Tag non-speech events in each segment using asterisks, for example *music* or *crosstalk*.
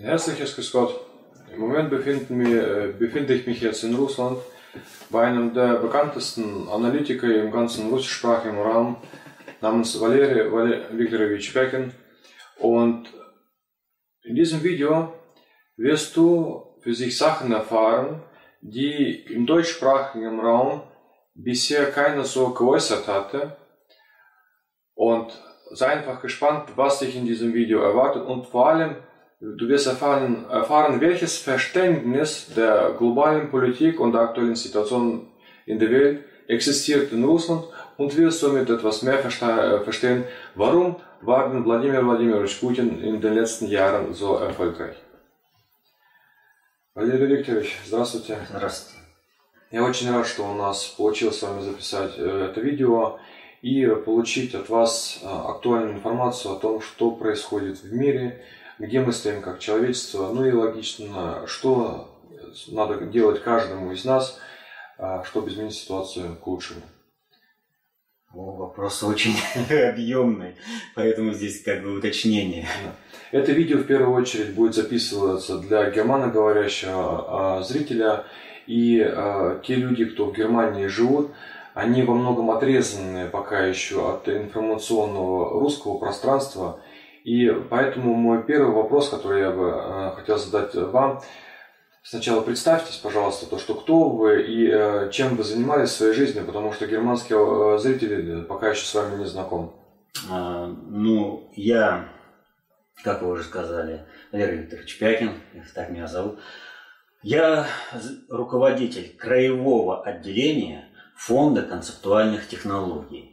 Herzliches Grüß Gott. Im Moment wir, befinde ich mich jetzt in Russland bei einem der bekanntesten Analytiker im ganzen russischsprachigen Raum namens Valery Viktorovich Pekin. Und in diesem Video wirst du für sich Sachen erfahren, die im deutschsprachigen Raum bisher keiner so geäußert hatte. Und sei einfach gespannt, was dich in diesem Video erwartet und vor allem, du wirst erfahren, erfahren, welches Verständnis der globalen Politik und der aktuellen Situation in der Welt existiert in Russland und wirst somit etwas mehr äh, verstehen, warum war denn Wladimir Wladimirovich Putin in den letzten Jahren so erfolgreich. Валерий Викторович, здравствуйте. Здравствуйте. Я очень рад, что у нас получилось с вами записать э, это видео и получить от вас э, актуальную информацию о том, что происходит в мире, где мы стоим как человечество, ну и логично, что надо делать каждому из нас, э, чтобы изменить ситуацию к лучшему. О, вопрос очень *laughs* объемный, поэтому здесь как бы уточнение. Это видео в первую очередь будет записываться для германоговорящего а, зрителя, и а, те люди, кто в Германии живут, они во многом отрезаны пока еще от информационного русского пространства, и поэтому мой первый вопрос, который я бы а, хотел задать вам, Сначала представьтесь, пожалуйста, то, что кто вы и э, чем вы занимались в своей жизни, потому что германские э, зрители пока еще с вами не знакомы. А, ну, я, как вы уже сказали, Валерий Викторович Пякин, так меня зовут. Я руководитель краевого отделения Фонда концептуальных технологий.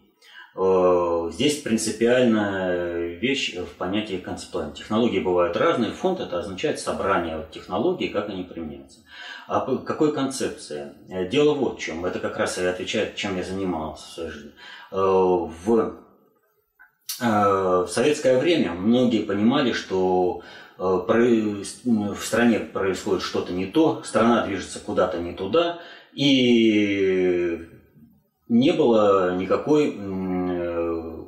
Э, здесь принципиальная вещь в понятии концептуальной. Технологии бывают разные. Фонд это означает собрание технологий, как они применяются. А какой концепции? Э, дело вот в чем. Это как раз и отвечает, чем я занимался в своей жизни. Э, в советское время многие понимали, что в стране происходит что-то не то, страна движется куда-то не туда, и не было никакой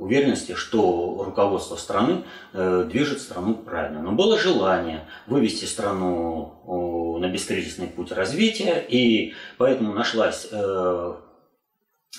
уверенности, что руководство страны э, движет страну правильно. Но было желание вывести страну на бескризисный путь развития, и поэтому нашлась э,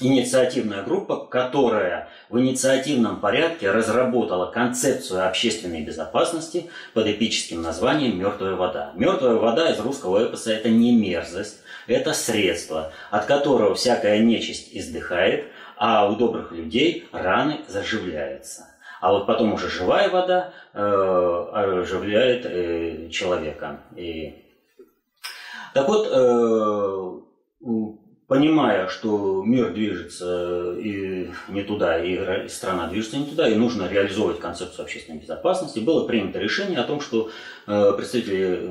инициативная группа, которая в инициативном порядке разработала концепцию общественной безопасности под эпическим названием «Мертвая вода». Мертвая вода из русского эпоса – это не мерзость, это средство, от которого всякая нечисть издыхает – а у добрых людей раны заживляются. А вот потом уже живая вода э, оживляет э, человека. И... Так вот, э, понимая, что мир движется и не туда, и страна движется не туда, и нужно реализовывать концепцию общественной безопасности, было принято решение о том, что э, представители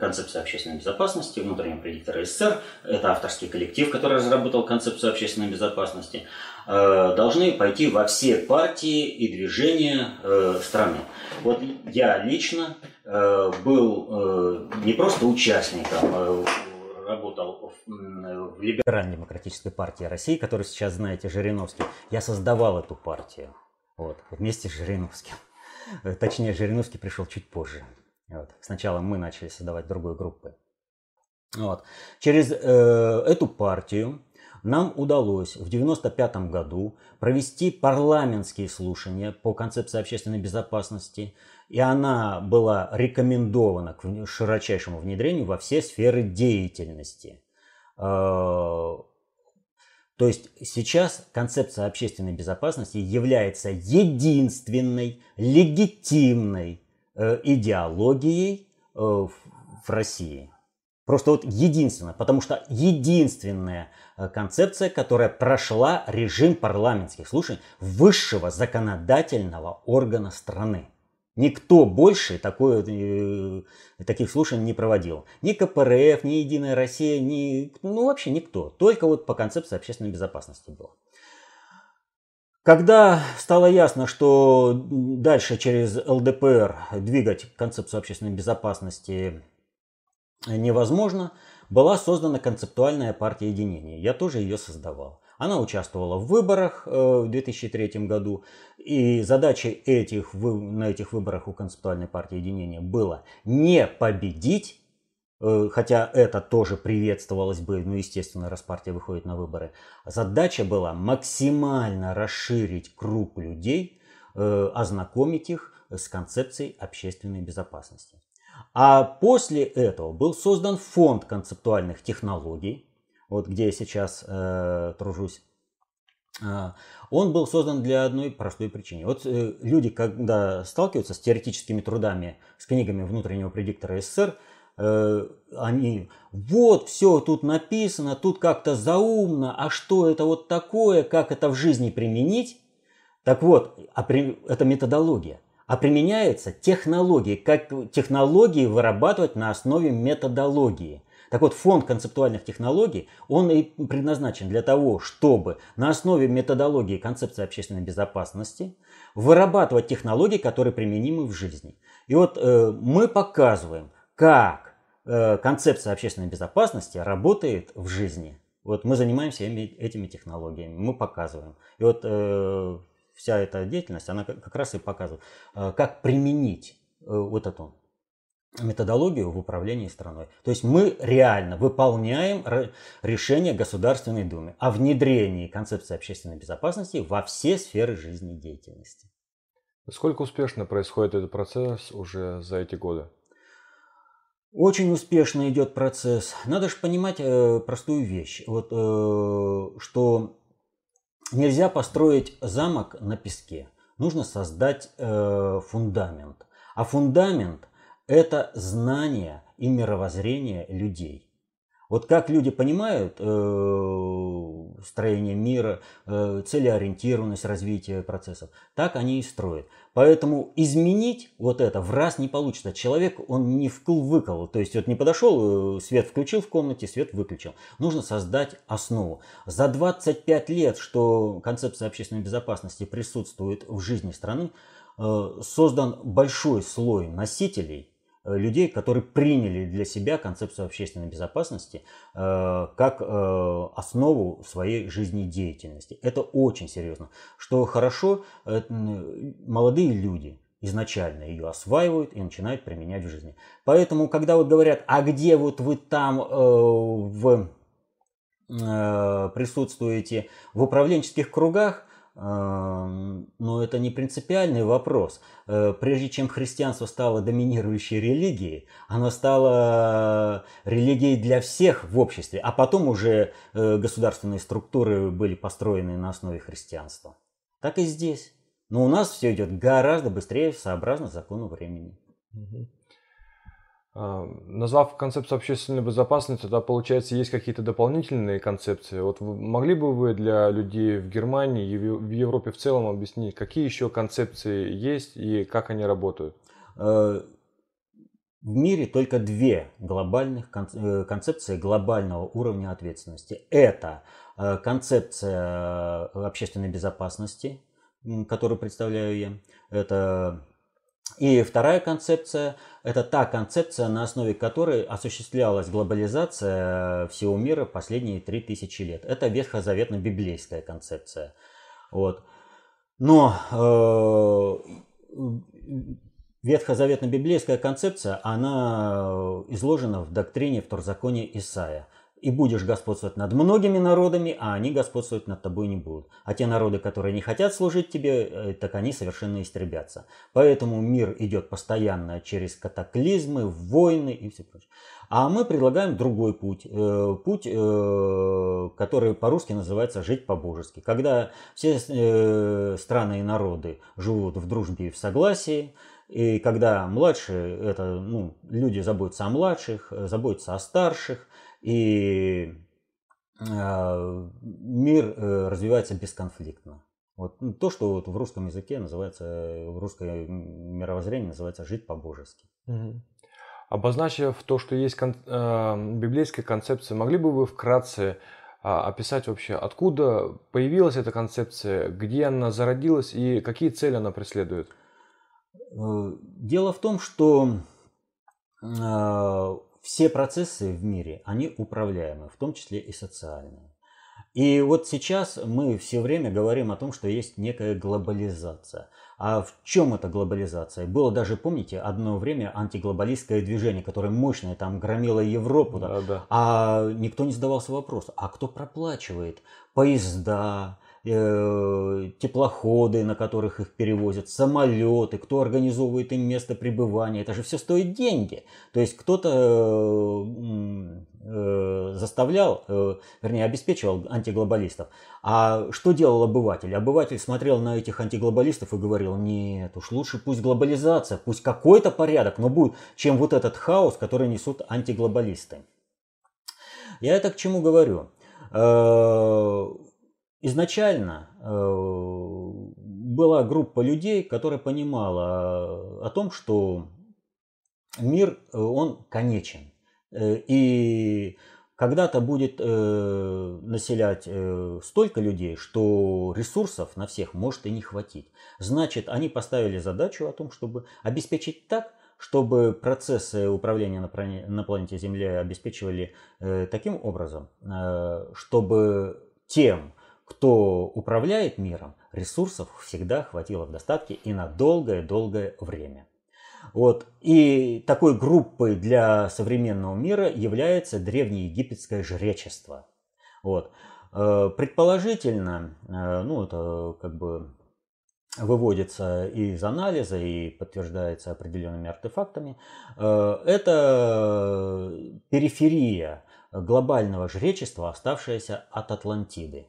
концепции общественной безопасности внутреннего предиктора СССР, это авторский коллектив, который разработал концепцию общественной безопасности, э, должны пойти во все партии и движения э, страны. Вот я лично э, был не просто участником, работал в Либерально-демократической партии России, которую сейчас знаете, Жириновский. Я создавал эту партию вот, вместе с Жириновским. Точнее, Жириновский пришел чуть позже. Вот. Сначала мы начали создавать другую группу. Вот. Через э, эту партию нам удалось в 1995 году провести парламентские слушания по концепции общественной безопасности, и она была рекомендована к широчайшему внедрению во все сферы деятельности. Э, то есть сейчас концепция общественной безопасности является единственной легитимной идеологией э, в России. Просто вот единственное, потому что единственная э, концепция, которая прошла режим парламентских слушаний высшего законодательного органа страны. Никто больше такое, таких слушаний не проводил. Ни КПРФ, ни Единая Россия, ни, ну вообще никто. Только вот по концепции общественной безопасности было. Когда стало ясно, что дальше через ЛДПР двигать концепцию общественной безопасности невозможно, была создана концептуальная партия единения. Я тоже ее создавал. Она участвовала в выборах в 2003 году, и задачей этих, на этих выборах у концептуальной партии единения было не победить, хотя это тоже приветствовалось бы, ну, естественно, раз партия выходит на выборы. Задача была максимально расширить круг людей, ознакомить их с концепцией общественной безопасности. А после этого был создан фонд концептуальных технологий, вот где я сейчас э, тружусь. Э, он был создан для одной простой причины. Вот э, люди, когда сталкиваются с теоретическими трудами, с книгами внутреннего предиктора СССР, э, они, вот, все тут написано, тут как-то заумно, а что это вот такое, как это в жизни применить? Так вот, а это методология а применяется технологии, как технологии вырабатывать на основе методологии. Так вот, фонд концептуальных технологий, он и предназначен для того, чтобы на основе методологии концепции общественной безопасности вырабатывать технологии, которые применимы в жизни. И вот э, мы показываем, как э, концепция общественной безопасности работает в жизни. Вот мы занимаемся этими технологиями, мы показываем. И вот э, вся эта деятельность, она как раз и показывает, э, как применить э, вот эту методологию в управлении страной. То есть мы реально выполняем решение Государственной Думы о внедрении концепции общественной безопасности во все сферы жизнедеятельности. Насколько успешно происходит этот процесс уже за эти годы? Очень успешно идет процесс. Надо же понимать э, простую вещь, вот, э, что нельзя построить замок на песке. Нужно создать э, фундамент. А фундамент – это знание и мировоззрение людей. Вот как люди понимают э, строение мира, э, целеориентированность развития процессов, так они и строят. Поэтому изменить вот это в раз не получится. Человек, он не вкл-выкол. То есть вот не подошел, э, свет включил в комнате, свет выключил. Нужно создать основу. За 25 лет, что концепция общественной безопасности присутствует в жизни страны, э, создан большой слой носителей – людей, которые приняли для себя концепцию общественной безопасности э, как э, основу своей жизнедеятельности. Это очень серьезно. Что хорошо, молодые люди изначально ее осваивают и начинают применять в жизни. Поэтому, когда вот говорят, а где вот вы там в, присутствуете в управленческих кругах, но это не принципиальный вопрос. Э, прежде чем христианство стало доминирующей религией, оно стало религией для всех в обществе, а потом уже э, государственные структуры были построены на основе христианства. Так и здесь. Но у нас все идет гораздо быстрее, сообразно закону времени. А, назвав концепцию общественной безопасности, тогда, получается, есть какие-то дополнительные концепции. Вот могли бы вы для людей в Германии и в Европе в целом объяснить, какие еще концепции есть и как они работают? Э, в мире только две глобальных э, концепции глобального уровня ответственности. Это э, концепция общественной безопасности, которую представляю я. Это и вторая концепция – это та концепция, на основе которой осуществлялась глобализация всего мира последние 3000 лет. Это ветхозаветно-библейская концепция. Вот. Но э, ветхозаветно-библейская концепция, она изложена в доктрине второзакония Исаия – и будешь господствовать над многими народами, а они господствовать над тобой не будут. А те народы, которые не хотят служить тебе, э, так они совершенно истребятся. Поэтому мир идет постоянно через катаклизмы, войны и все прочее. А мы предлагаем другой путь. Э, путь, э, который по-русски называется «жить по-божески». Когда все страны и народы живут в дружбе и в согласии, и когда младшие, это ну, люди заботятся о младших, заботятся о старших, и а, мир э, развивается бесконфликтно. Вот ну, то, что вот в русском языке называется, в русское мировоззрение называется жить по-божески. Угу. Обозначив то, что есть кон- э, библейская концепция, могли бы вы вкратце э, описать вообще, откуда появилась эта концепция, где она зародилась и какие цели она преследует? Э, дело в том, что все процессы в мире, они управляемы, в том числе и социальные. И вот сейчас мы все время говорим о том, что есть некая глобализация. А в чем эта глобализация? Было даже, помните, одно время антиглобалистское движение, которое мощное, там громило Европу, да, да. а никто не задавался вопросом, а кто проплачивает поезда, Э, теплоходы, на которых их перевозят, самолеты, кто организовывает им место пребывания. Это же все стоит деньги. То есть кто-то э, э, заставлял, вернее, обеспечивал антиглобалистов. А что делал обыватель? Обыватель смотрел на этих антиглобалистов и говорил, нет, уж лучше пусть глобализация, пусть какой-то порядок, но будет, чем вот этот хаос, который несут антиглобалисты. Я это к чему говорю? Изначально э, была группа людей, которая понимала о том, что мир, э, он конечен. Э, и когда-то будет населять столько людей, что ресурсов на всех может и не хватить. Значит, они поставили задачу о том, чтобы обеспечить так, чтобы процессы управления на планете Земля обеспечивали таким образом, чтобы тем, кто управляет миром, ресурсов всегда хватило в достатке и на долгое-долгое время. Вот. И такой группой для современного мира является древнеегипетское жречество. Вот. Э, предположительно, э, ну это как бы выводится из анализа и подтверждается определенными артефактами, э, это периферия глобального жречества, оставшаяся от Атлантиды.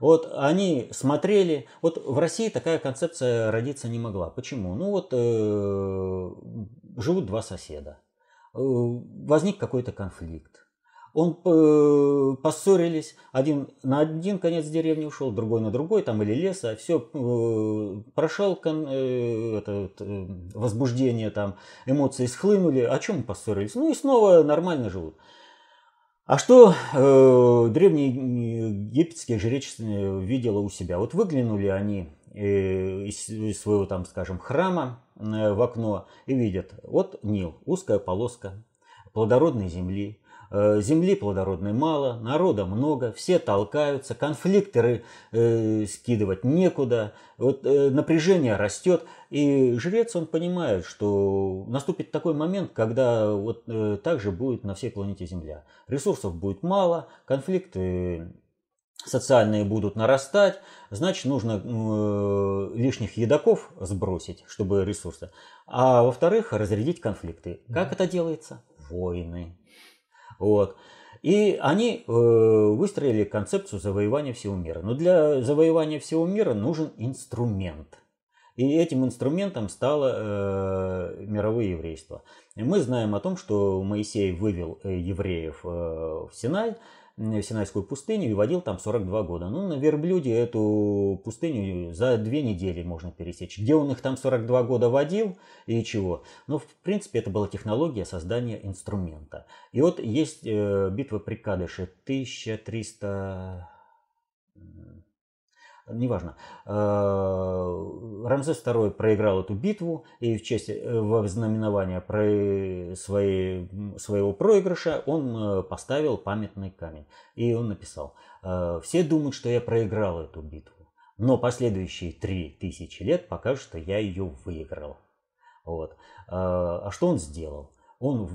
Вот они смотрели, вот в России такая концепция родиться не могла. Почему? Ну вот э, живут два соседа, э, возник какой-то конфликт. Он э, поссорились, один на один конец деревни ушел, другой на другой, там или леса, все прошел это, возбуждение, там эмоции схлынули, о чем поссорились, ну и снова нормально живут. А что э, древние египетские жречество видело у себя? Вот выглянули они э, из, своего, там, скажем, храма э, в окно и видят, вот Нил, узкая полоска плодородной земли, земли плодородной мало, народа много, все толкаются, конфликты э, скидывать некуда, вот, э, напряжение растет, и жрец он понимает, что наступит такой момент, когда вот э, так же будет на всей планете Земля. Ресурсов будет мало, конфликты социальные будут нарастать, значит нужно э, лишних едоков сбросить, чтобы ресурсы. А во-вторых, разрядить конфликты. Как это делается? Войны. Вот. И они э, выстроили концепцию завоевания всего мира. Но для завоевания всего мира нужен инструмент. И этим инструментом стало э, мировое еврейство. И мы знаем о том, что Моисей вывел э, евреев э, в Синай, Синайскую пустыню и водил там 42 года. Ну, на верблюде эту пустыню за две недели можно пересечь. Где он их там 42 года водил и чего? Ну, в принципе, это была технология создания инструмента. И вот есть э, битва при Кадыше 1300 неважно. Э, Рамзес II проиграл эту битву, и в честь э, во знаменования про своей, своего проигрыша он э, поставил памятный камень. И он написал, все думают, что я проиграл эту битву, но последующие три тысячи лет покажут, что я ее выиграл. Вот. А что он сделал? Он э,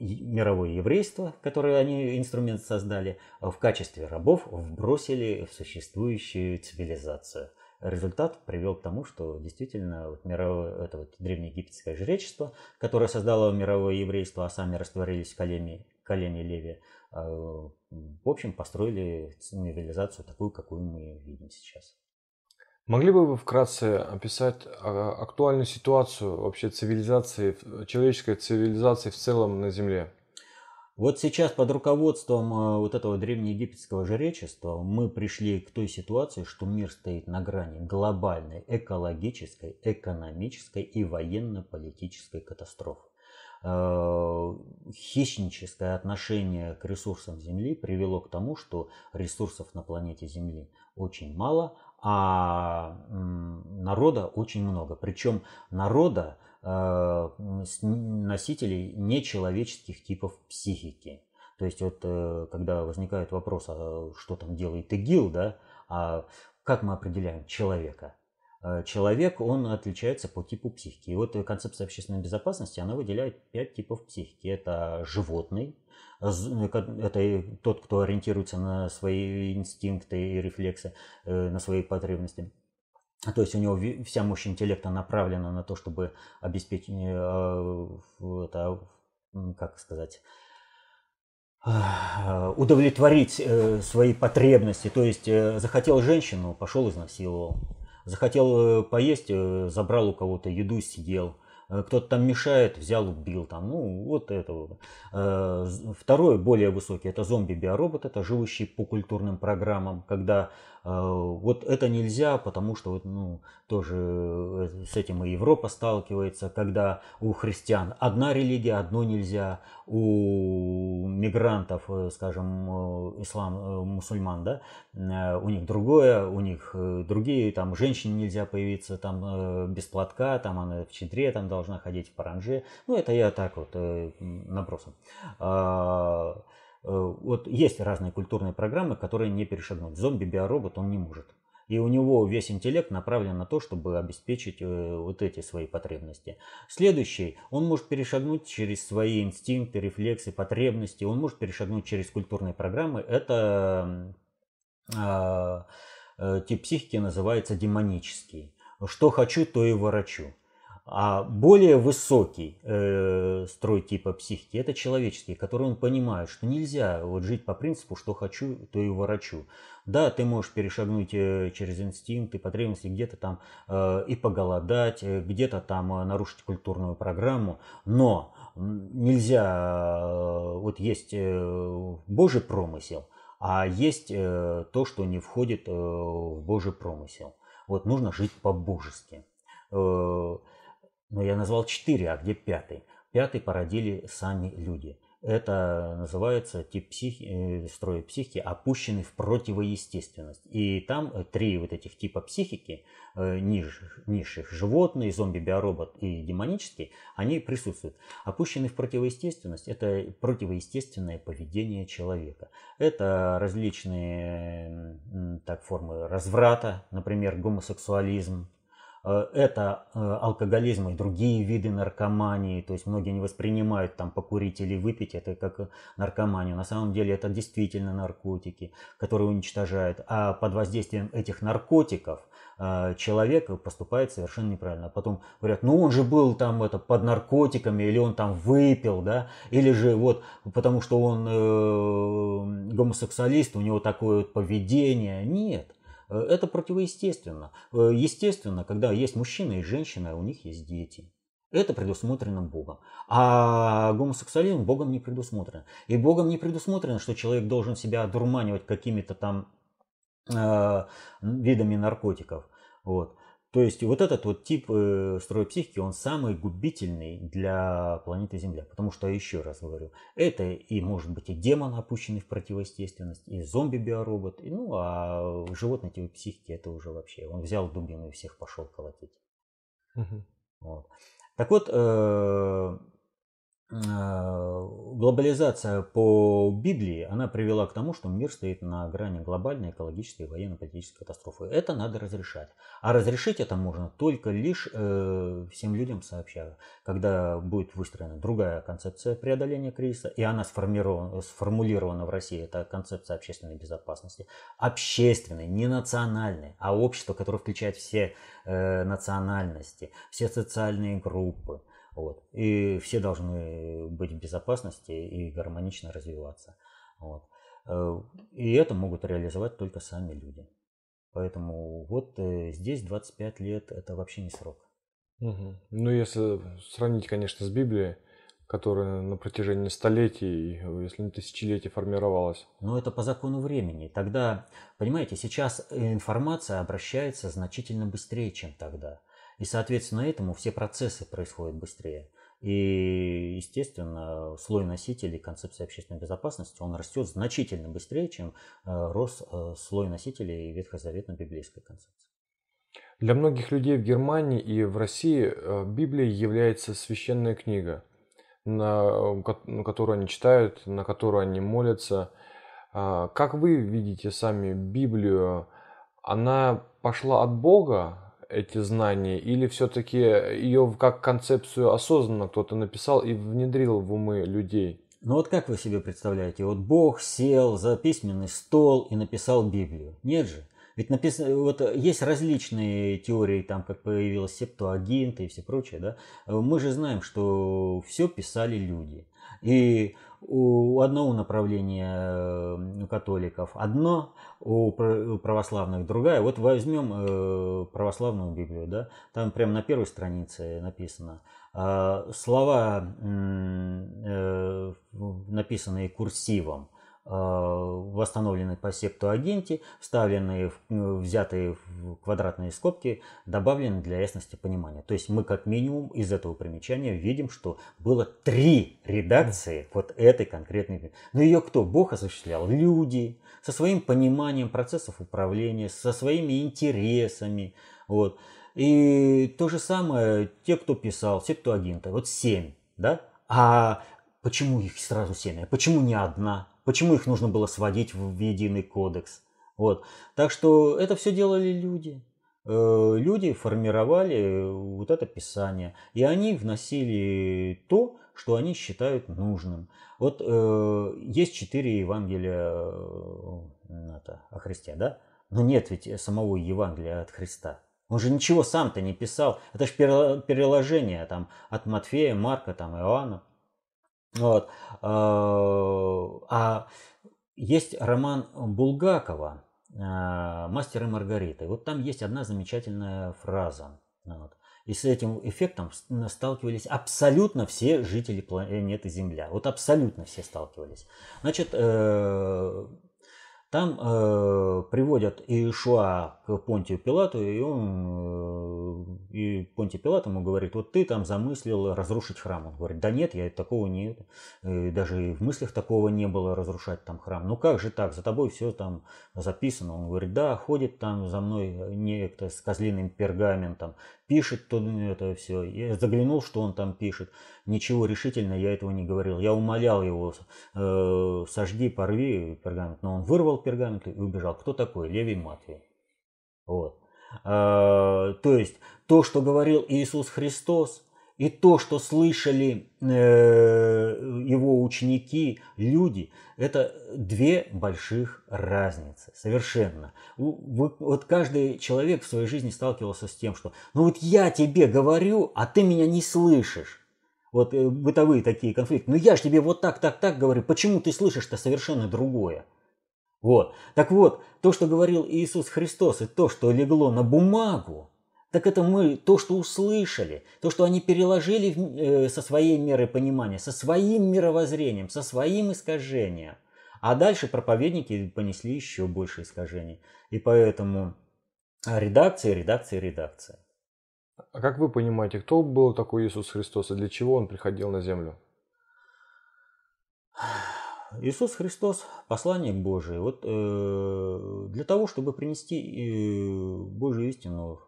мировое еврейство, которое они инструмент создали, в качестве рабов вбросили в существующую цивилизацию. Результат привел к тому, что действительно вот мировое, это вот древнеегипетское жречество, которое создало мировое еврейство, а сами растворились в колене, колене Леви, э, в общем, построили цивилизацию такую, какую мы видим сейчас. Могли бы вы вкратце описать а, актуальную ситуацию вообще цивилизации, человеческой цивилизации в целом на Земле? Вот сейчас под руководством э, вот этого древнеегипетского жречества мы пришли к той ситуации, что мир стоит на грани глобальной экологической, экономической и военно-политической катастрофы. Э, хищническое отношение к ресурсам Земли привело к тому, что ресурсов на планете Земли очень мало, а народа очень много. Причем народа э, носителей нечеловеческих типов психики. То есть вот когда возникает вопрос, а что там делает ИГИЛ, да, а как мы определяем человека? Человек, он отличается по типу психики. И вот концепция общественной безопасности, она выделяет пять типов психики. Это животный, это тот, кто ориентируется на свои инстинкты и рефлексы, на свои потребности. То есть у него вся мощь интеллекта направлена на то, чтобы обеспечить, э, это, как сказать, удовлетворить э, свои потребности. То есть э, захотел женщину, пошел изнасиловал. Захотел поесть, забрал у кого-то еду, сидел. Кто-то там мешает, взял, убил там. Ну, вот это. Второй, более высокий, это зомби-биоробот, это живущий по культурным программам, когда вот это нельзя, потому что вот, ну, тоже э, с этим и Европа сталкивается, когда у христиан одна религия, одно нельзя, у мигрантов, э, скажем, э, ислам, мусульман, да, у них другое, у них другие, там, женщине нельзя появиться там без платка, там она в чедре там должна ходить в паранже. Ну, это я так вот набросом. А, Э, вот есть разные культурные программы, которые не перешагнуть. Зомби-биоробот он не может. И у него весь интеллект направлен на то, чтобы обеспечить э, вот эти свои потребности. Следующий, он может перешагнуть через свои инстинкты, рефлексы, потребности. Он может перешагнуть через культурные программы. Это э, тип психики называется демонический. Что хочу, то и ворочу. А более высокий э, строй типа психики – это человеческий, который он понимает, что нельзя вот жить по принципу, что хочу, то и ворочу. Да, ты можешь перешагнуть э, через инстинкты, потребности, где-то там э, и поголодать, э, где-то там э, нарушить культурную программу, но нельзя, э, вот есть э, Божий промысел, а есть э, то, что не входит э, в Божий промысел. Вот нужно жить по-божески. Э, но я назвал четыре, а где пятый? Пятый породили сами люди. Это называется тип психи, э, строя психики, опущенный в противоестественность. И там э, три вот этих типа психики, э, ниж, низших, животные, зомби-биоробот и демонический, они присутствуют. Опущенный в противоестественность – это противоестественное поведение человека. Это различные так, формы разврата, например, гомосексуализм, это э, алкоголизм и другие виды наркомании. То есть многие не воспринимают там покурить или выпить это как наркоманию. На самом деле это действительно наркотики, которые уничтожают. А под воздействием этих наркотиков э, человек поступает совершенно неправильно. Потом говорят, ну он же был там это, под наркотиками, или он там выпил, да, или же вот потому что он э, гомосексуалист, у него такое поведение. Нет. Э, это противоестественно. Э, естественно, когда есть мужчина и женщина, у них есть дети. Это предусмотрено Богом. А гомосексуализм Богом не предусмотрен. И Богом не предусмотрено, что человек должен себя одурманивать какими-то там э, видами наркотиков. Вот. То есть вот этот вот тип э, строя психики, он самый губительный для планеты Земля. Потому что, еще раз говорю, это и может быть и демон, опущенный в противоестественность, и зомби-биоробот, и, ну а животный тип психики это уже вообще. Он взял дубину и всех пошел колотить. Угу. Вот. Так вот, э, Э, глобализация по Библии, она привела к тому, что мир стоит на грани глобальной экологической и военно-политической катастрофы. Это надо разрешать. А разрешить это можно только лишь э, всем людям сообща, когда будет выстроена другая концепция преодоления кризиса, и она сформирована, сформулирована в России, это концепция общественной безопасности. Общественной, не национальной, а общество, которое включает все э, национальности, все социальные группы, вот. И все должны быть в безопасности и гармонично развиваться. Вот. Э, и это могут реализовать только сами люди. Поэтому вот э, здесь 25 лет это вообще не срок. Угу. Ну, если сравнить, конечно, с Библией, которая на протяжении столетий, если не тысячелетий формировалась. Но это по закону времени. Тогда, понимаете, сейчас информация обращается значительно быстрее, чем тогда. И, соответственно, этому все процессы происходят быстрее. И, естественно, слой носителей концепции общественной безопасности, он растет значительно быстрее, чем э, рос э, слой носителей ветхозаветно-библейской концепции. Для многих людей в Германии и в России э, Библия является священная книга. на, которую они читают, на которую они молятся. А, как вы видите сами Библию? Она пошла от Бога, эти знания, или все-таки ее как концепцию осознанно кто-то написал и внедрил в умы людей? Ну вот как вы себе представляете, вот Бог сел за письменный стол и написал Библию? Нет же. Ведь написано, вот есть различные теории, там как появилась септуагинта и все прочее, да. Мы же знаем, что все писали люди. И у одного направления у католиков одно, у православных другая. Вот возьмем э, православную Библию, да, там прямо на первой странице написано а, слова, э, написанные курсивом, Восстановленные по септуагинте, вставленные, э, взятые в квадратные скобки, добавлены для ясности понимания. То есть мы как минимум из этого примечания видим, что было три редакции вот этой конкретной. Но ее кто? Бог осуществлял? Люди со своим пониманием процессов управления, со своими интересами. Вот. И то же самое те, кто писал септуагинта, вот семь, да? А почему их сразу семь? А почему не одна? Почему их нужно было сводить в единый кодекс? Вот. Так что это все делали люди. Э, люди формировали вот это писание, и они вносили то, что они считают нужным. Вот э, есть четыре Евангелия э, это, о Христе, да? Но нет ведь самого Евангелия от Христа. Он же ничего сам-то не писал. Это же переложение там, от Матфея, Марка, там, Иоанна. Вот. А, а есть роман Булгакова «Мастер и Маргарита». вот там есть одна замечательная фраза. Вот. И с этим эффектом сталкивались абсолютно все жители планеты Земля. Вот абсолютно все сталкивались. Значит, э, там э, приводят Иешуа к Понтию Пилату, и он э, и Понтий Пилат ему говорит, вот ты там замыслил разрушить храм. Он говорит, да нет, я такого не, э, даже и в мыслях такого не было разрушать там храм. Ну как же так, за тобой все там записано. Он говорит, да, ходит там за мной некто с козлиным пергаментом, пишет то это все. Я заглянул, что он там пишет. Ничего решительно я этого не говорил. Я умолял его, э, сожги, порви пергамент. Но он вырвал пергамент и убежал. Кто такой? Левий Матвей. Вот. Э, то есть то, что говорил Иисус Христос, и то, что слышали э, его ученики, люди, это две больших разницы, совершенно. Вот каждый человек в своей жизни сталкивался с тем, что ну вот я тебе говорю, а ты меня не слышишь. Вот э, бытовые такие конфликты. Ну я же тебе вот так, так, так говорю, почему ты слышишь-то совершенно другое? Вот. Так вот, то, что говорил Иисус Христос, и то, что легло на бумагу, так это мы то, что услышали, то, что они переложили э, со своей мерой понимания, со своим мировоззрением, со своим искажением. А дальше проповедники понесли еще больше искажений. И поэтому редакция, редакция, редакция. А как вы понимаете, кто был такой Иисус Христос и для чего он приходил на землю? Иисус Христос – посланник Божий. Вот э, для того, чтобы принести э, Божью истину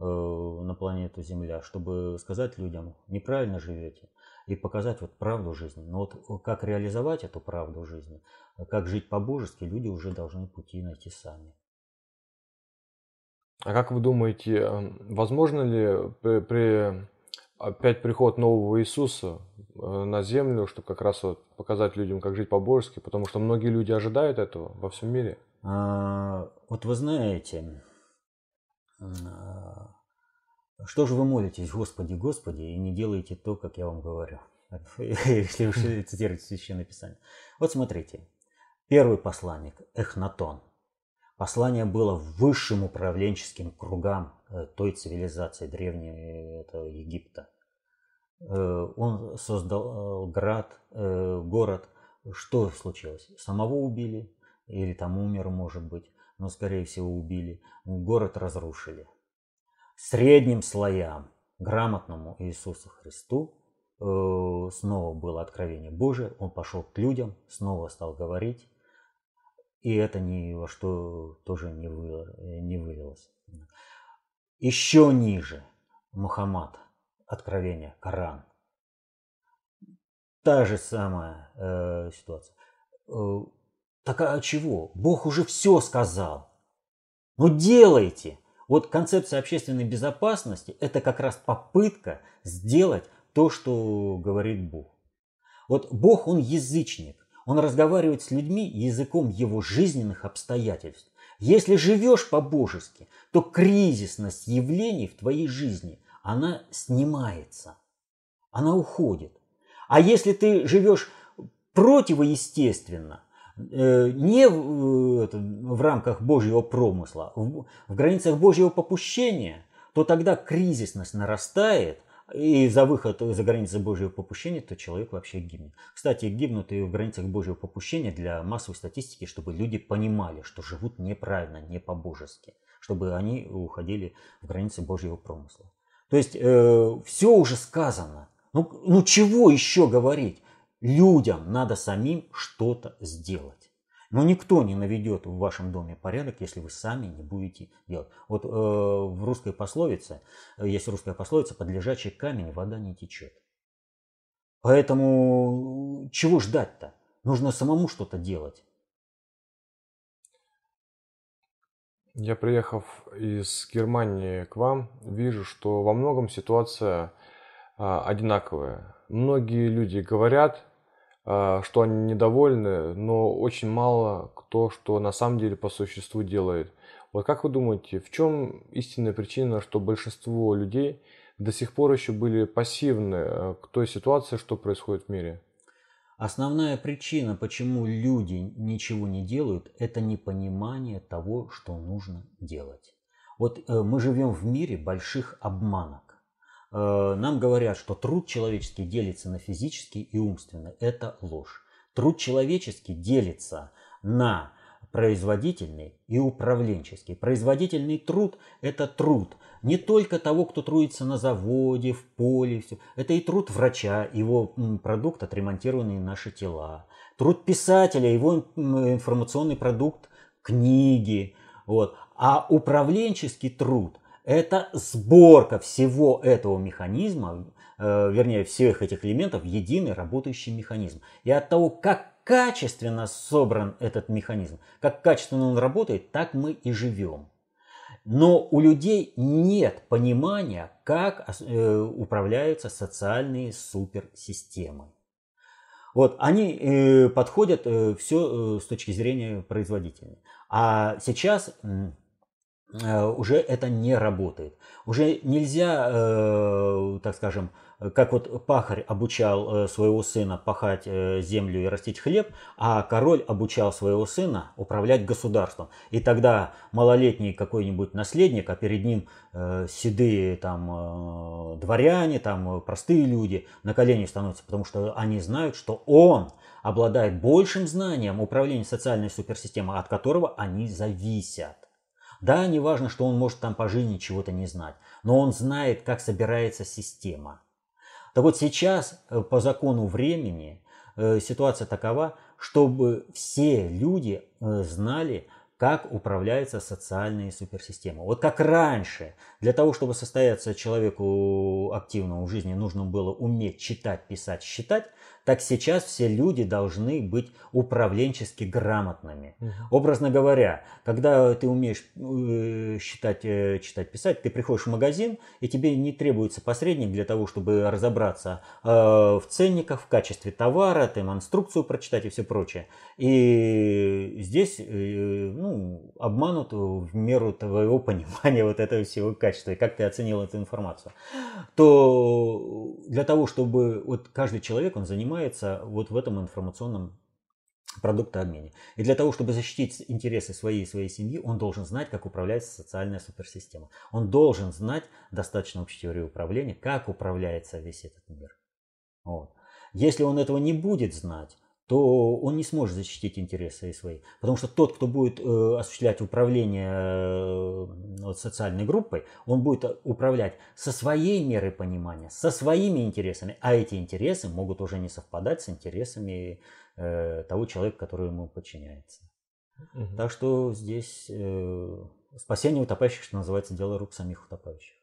на планету Земля, чтобы сказать людям, неправильно живете, и показать вот правду жизни. Но вот как реализовать эту правду жизни, как жить по-божески, люди уже должны пути найти сами. А как вы думаете, э, возможно ли при, при опять приход нового Иисуса э, на землю, чтобы как раз вот показать людям, как жить по-божески, потому что многие люди ожидают этого во всем мире? А, вот вы знаете, что же вы молитесь, Господи, Господи, и не делаете то, как я вам говорю? *laughs* Если уж цитировать Священное Писание. Вот смотрите. Первый посланник, Эхнатон. Послание было высшим управленческим кругам э, той цивилизации древней этого Египта. Э, он создал э, град, город. Что случилось? Самого убили, или там умер, может быть но, скорее всего, убили. Город разрушили. Средним слоям, грамотному Иисусу Христу, э, снова было откровение Божие, он пошел к людям, снова стал говорить, и это ни во что тоже не, вы, не вылилось. Еще ниже Мухаммад, откровение, Коран. та же самая э, ситуация. Так а чего? Бог уже все сказал. Ну делайте. Вот концепция общественной безопасности – это как раз попытка сделать то, что говорит Бог. Вот Бог, он язычник. Он разговаривает с людьми языком его жизненных обстоятельств. Если живешь по-божески, то кризисность явлений в твоей жизни, она снимается, она уходит. А если ты живешь противоестественно, не в, это, в рамках Божьего промысла, в, в границах Божьего попущения, то тогда кризисность нарастает, и за выход за границы Божьего попущения, то человек вообще гибнет. Кстати, гибнут и в границах Божьего попущения для массовой статистики, чтобы люди понимали, что живут неправильно, не по-божески, чтобы они уходили в границы Божьего промысла. То есть э, все уже сказано. Ну, ну чего еще говорить? Людям надо самим что-то сделать. Но никто не наведет в вашем доме порядок, если вы сами не будете делать. Вот э, в русской пословице, э, есть русская пословица, под лежачий камень вода не течет. Поэтому чего ждать-то? Нужно самому что-то делать. Я, приехав из Германии к вам, вижу, что во многом ситуация а, одинаковая. Многие люди говорят, что они недовольны, но очень мало кто что на самом деле по существу делает. Вот как вы думаете, в чем истинная причина, что большинство людей до сих пор еще были пассивны э, к той ситуации, что происходит в мире? Основная причина, почему люди ничего не делают, это непонимание того, что нужно делать. Вот э, мы живем в мире больших обманок. Э, нам говорят, что труд человеческий делится на физический и умственный. Это ложь. Труд человеческий делится на производительный и управленческий. Производительный труд – это труд не только того, кто трудится на заводе, в поле, все. это и труд врача, его продукт – отремонтированные наши тела. Труд писателя, его информационный продукт – книги. Вот. А управленческий труд это сборка всего этого механизма, э, вернее, всех этих элементов в единый работающий механизм. И от того, как качественно собран этот механизм, как качественно он работает, так мы и живем. Но у людей нет понимания, как э, управляются социальные суперсистемы. Вот они э, подходят все с точки зрения производительной. А сейчас Э, уже это не работает. Уже нельзя, э, так скажем, как вот пахарь обучал э, своего сына пахать землю и растить хлеб, а король обучал своего сына управлять государством. И тогда малолетний какой-нибудь наследник, а перед ним седые там дворяне, там простые люди на колени становятся, потому что они знают, что он обладает большим знанием управления социальной суперсистемой, от которого они зависят. Да, не важно, что он может там по жизни чего-то не знать, но он знает, как собирается система. Так вот сейчас э, по закону времени э, ситуация такова, чтобы все люди э, знали, как управляются социальные суперсистемы. Вот как раньше, для того, чтобы состояться человеку активному в жизни, нужно было уметь читать, писать, считать, так сейчас все люди должны быть управленчески грамотными. Угу. Образно говоря, когда ты умеешь э, считать, э, читать, писать, ты приходишь в магазин, и тебе не требуется посредник для того, чтобы разобраться э, в ценниках, в качестве товара, там, инструкцию прочитать и все прочее. И здесь ну, обманут в меру твоего *laughs* понимания вот этого всего качества, и как ты оценил эту информацию. То для того, чтобы вот каждый человек, он занимается занимается вот в этом информационном продуктообмене. И для того, чтобы защитить интересы своей и своей семьи, он должен знать, как управляется социальная суперсистема. Он должен знать достаточно общей теории управления, как управляется весь этот мир. Вот. Если он этого не будет знать, то он не сможет защитить интересы свои. Потому что тот, кто будет э, осуществлять управление э, вот, социальной группой, он будет управлять со своей мерой понимания, со своими интересами, а эти интересы могут уже не совпадать с интересами э, того человека, который ему подчиняется. Угу. Так что здесь э, спасение утопающих, что называется, дело рук самих утопающих.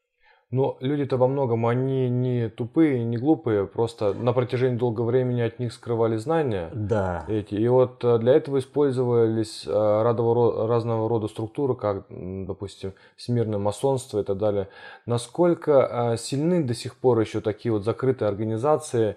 Но люди-то во многом, они не тупые, не глупые, просто на протяжении долгого времени от них скрывали знания. Да. Эти. И вот э, для этого использовались э, разного рода структуры, как, допустим, всемирное масонство и так далее. Насколько э, сильны до сих пор еще такие вот закрытые организации,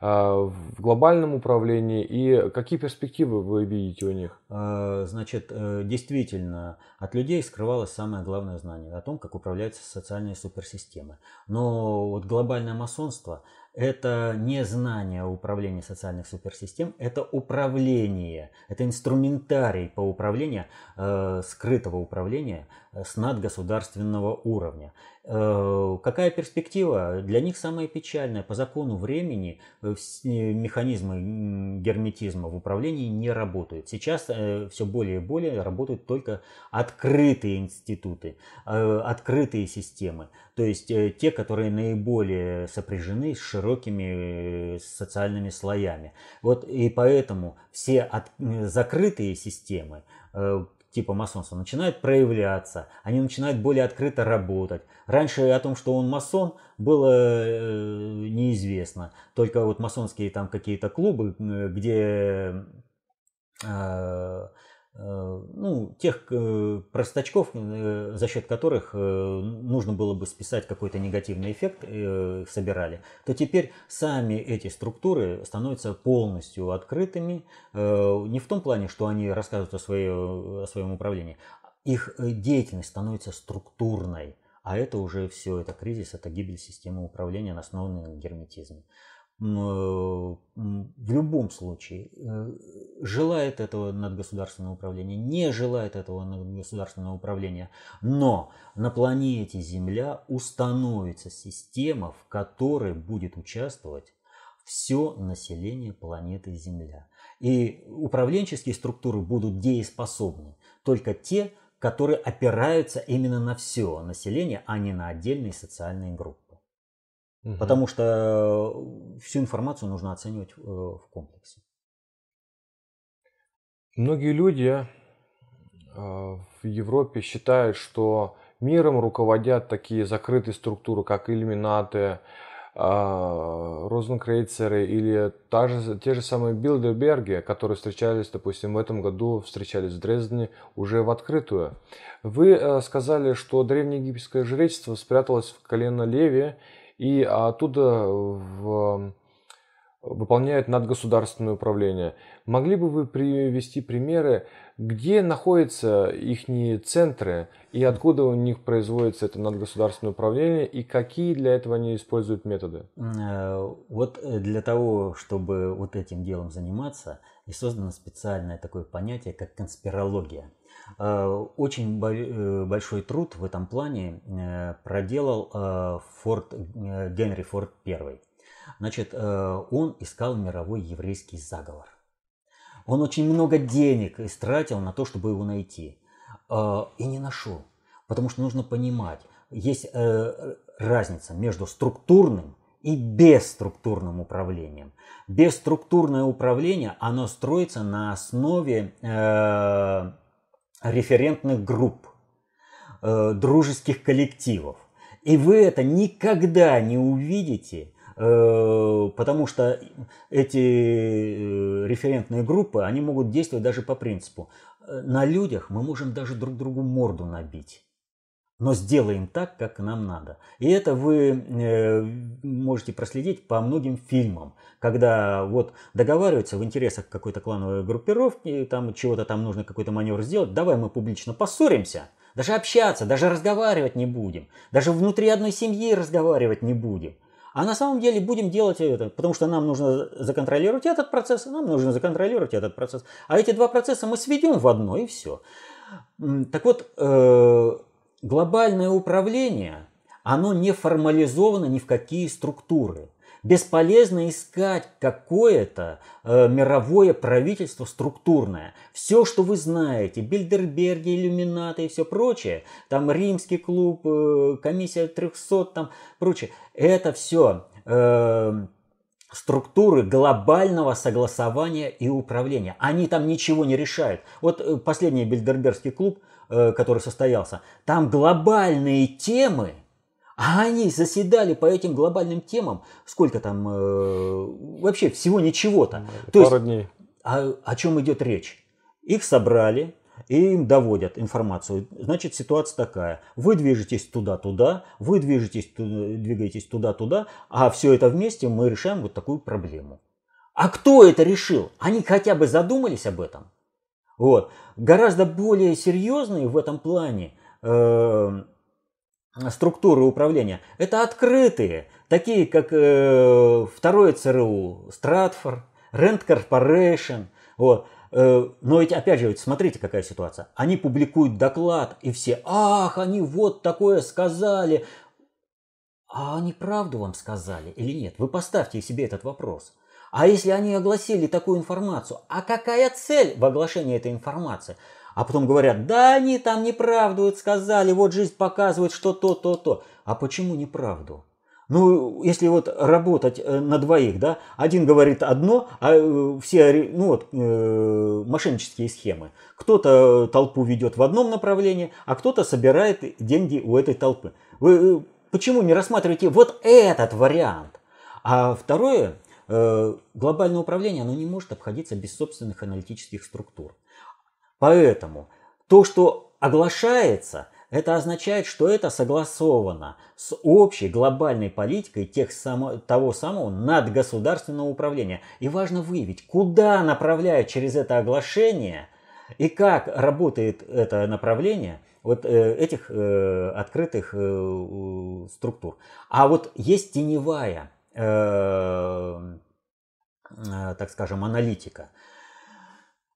в глобальном управлении и какие перспективы вы видите у них? А, значит, э, действительно, от людей скрывалось самое главное знание о том, как управляются социальные суперсистемы. Но вот глобальное масонство – это не знание управления социальных суперсистем, это управление, это инструментарий по управлению, э, скрытого управления э, с надгосударственного уровня. Э, какая перспектива? Для них самая печальная. По закону времени э, механизмы герметизма в управлении не работают. Сейчас э, все более и более работают только открытые институты, открытые системы. То есть те, которые наиболее сопряжены с широкими социальными слоями. Вот и поэтому все от, закрытые системы типа масонства начинают проявляться, они начинают более открыто работать. Раньше о том, что он масон, было э, неизвестно. Только вот масонские там какие-то клубы, где э, ну, тех э, простачков, э, за счет которых нужно было бы списать какой-то негативный эффект, собирали, то теперь сами эти структуры становятся полностью открытыми. Не в том плане, что они рассказывают о, своей, о своем управлении. Их деятельность становится структурной. А это уже все, это кризис, это гибель системы управления, основанной на герметизме. Э, в любом случае э, желает этого надгосударственного управления, не желает этого надгосударственного управления, но на планете Земля установится система, в которой будет участвовать все население планеты Земля. И управленческие структуры будут дееспособны только те, которые опираются именно на все население, а не на отдельные социальные группы. Угу. Потому что э, всю информацию нужно оценивать э, в комплексе. Многие люди э, в Европе считают, что миром руководят такие закрытые структуры, как иллюминаты, розенкрейцеры или та же, те же самые Билдерберги, которые встречались, допустим, в этом году встречались в Дрездене уже в открытую. Вы сказали, что древнеегипетское жречество спряталось в колено Леви и оттуда в, выполняют надгосударственное управление. Могли бы вы привести примеры, где находятся их центры и откуда у них производится это надгосударственное управление и какие для этого они используют методы? Э, вот э, для того, чтобы вот этим делом заниматься, и создано специальное такое понятие, как конспирология. Э, очень э, большой труд в этом плане э, проделал Форд, Генри Форд I. Значит, он искал мировой еврейский заговор. Он очень много денег истратил на то, чтобы его найти. И не нашел. Потому что нужно понимать, есть разница между структурным и бесструктурным управлением. Бесструктурное управление, оно строится на основе референтных групп, э, дружеских коллективов. И вы это никогда не увидите, э, потому что эти э, референтные группы, они могут действовать даже по принципу. На людях мы можем даже друг другу морду набить но сделаем так, как нам надо. И это вы э, можете проследить по многим фильмам, когда вот договариваются в интересах какой-то клановой группировки, там чего-то там нужно какой-то маневр сделать, давай мы публично поссоримся, даже общаться, даже разговаривать не будем, даже внутри одной семьи разговаривать не будем. А на самом деле будем делать это, потому что нам нужно законтролировать этот процесс, нам нужно законтролировать этот процесс. А эти два процесса мы сведем в одно и все. Так вот, э, глобальное управление, оно не формализовано ни в какие структуры. Бесполезно искать какое-то э, мировое правительство структурное. Все, что вы знаете, Бильдерберги, иллюминаты и все прочее, там римский клуб, э, комиссия 300, там прочее, это все э, структуры глобального согласования и управления. Они там ничего не решают. Вот э, последний Бильдербергский клуб – который состоялся, там глобальные темы, А они заседали по этим глобальным темам, сколько там, э, вообще всего ничего-то. То есть, дней. О, о чем идет речь? Их собрали, и им доводят информацию. Значит, ситуация такая. Вы движетесь туда-туда, вы движетесь, двигаетесь туда-туда, а все это вместе мы решаем вот такую проблему. А кто это решил? Они хотя бы задумались об этом? Вот. Гораздо более серьезные в этом плане э, структуры управления. Это открытые, такие как э, второе ЦРУ, Стратфор, Rent Corporation. Вот. Э, но ведь, опять же, ведь смотрите, какая ситуация. Они публикуют доклад, и все, ах, они вот такое сказали. А они правду вам сказали или нет? Вы поставьте себе этот вопрос. А если они огласили такую информацию, а какая цель в оглашении этой информации? А потом говорят, да они там неправду сказали, вот жизнь показывает, что то, то, то. А почему неправду? Ну, если вот работать э, на двоих, да, один говорит одно, а э, все, ну вот, э, мошеннические схемы. Кто-то толпу ведет в одном направлении, а кто-то собирает деньги у этой толпы. Вы почему не рассматриваете вот этот вариант? А второе, глобальное управление, оно не может обходиться без собственных аналитических структур. Поэтому то, что оглашается, это означает, что это согласовано с общей глобальной политикой тех само, того самого надгосударственного управления. И важно выявить, куда направляют через это оглашение и как работает это направление вот э, этих э, открытых э, структур. А вот есть теневая, э, э, так скажем, аналитика –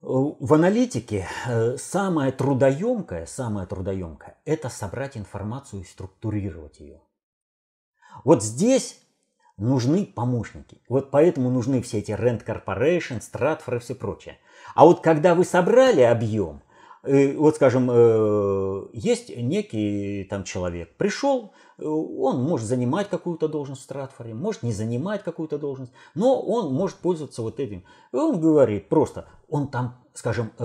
в аналитике э, самое трудоемкое, самое трудоемкое – это собрать информацию и структурировать ее. Вот здесь нужны помощники. Вот поэтому нужны все эти Rent Corporation, Stratfor и все прочее. А вот когда вы собрали объем, э, вот скажем, э, есть некий там человек, пришел, он может занимать какую-то должность в Стратфоре, может не занимать какую-то должность, но он может пользоваться вот этим. И он говорит просто, он там, скажем, э,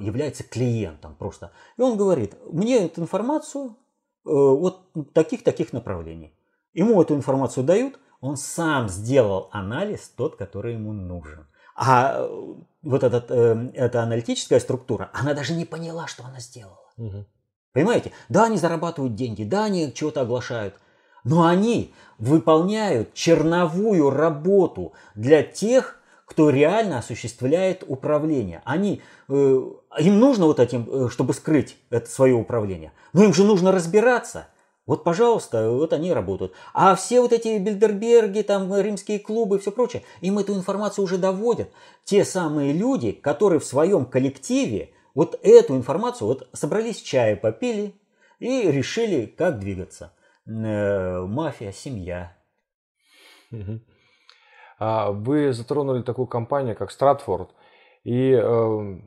является клиентом просто. И он говорит, мне эту информацию э, вот таких-таких направлений. Ему эту информацию дают, он сам сделал анализ тот, который ему нужен. А э, вот этот, эта аналитическая структура, она даже не поняла, что она сделала. Угу. Понимаете? Да, они зарабатывают деньги, да, они чего-то оглашают, но они выполняют черновую работу для тех, кто реально осуществляет управление. Они, э, им нужно вот этим, э, чтобы скрыть это свое управление. Но им же нужно разбираться. Вот, пожалуйста, вот они работают. А все вот эти Бильдерберги, там, римские клубы и все прочее, им эту информацию уже доводят. Те самые люди, которые в своем коллективе вот эту информацию вот собрались чая, попили и решили, как двигаться. Э, мафия, семья. А вы затронули такую компанию, как Стратфорд. И э,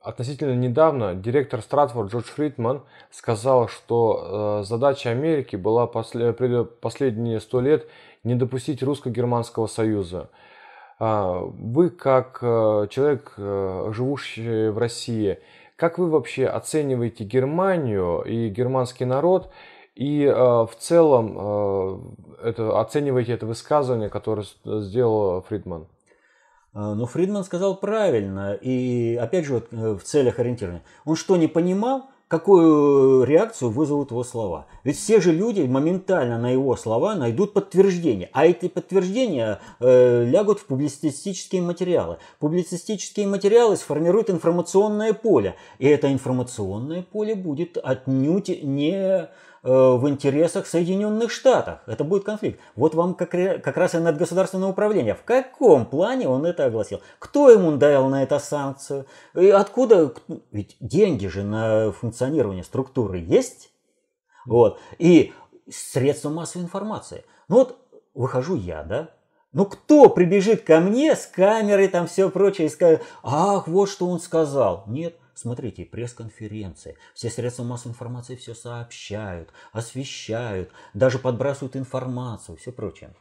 относительно недавно директор Стратфорд Джордж Фридман сказал, что э, задача Америки была после, последние сто лет не допустить русско-германского союза. А, вы, как э, человек, э, живущий в России, как вы вообще оцениваете Германию и германский народ? И э, в целом это, оцениваете это высказывание, которое сделал Фридман? Ну, Фридман сказал правильно, и опять же вот в целях ориентирования. Он что, не понимал? какую реакцию вызовут его слова. Ведь все же люди моментально на его слова найдут подтверждение, а эти подтверждения э, лягут в публицистические материалы. Публицистические материалы сформируют информационное поле, и это информационное поле будет отнюдь не Э, в интересах Соединенных Штатов. Это будет конфликт. Вот вам как, как раз и надгосударственное управление. В каком плане он это огласил? Кто ему дал на это санкцию? И откуда? Ведь деньги же на функционирование структуры есть. Вот. И средства массовой информации. Ну вот выхожу я, да, ну кто прибежит ко мне с камерой, там все прочее, и скажет, ах, вот что он сказал. Нет, Смотрите, пресс-конференции, все средства массовой информации все сообщают, освещают, даже подбрасывают информацию, все прочее.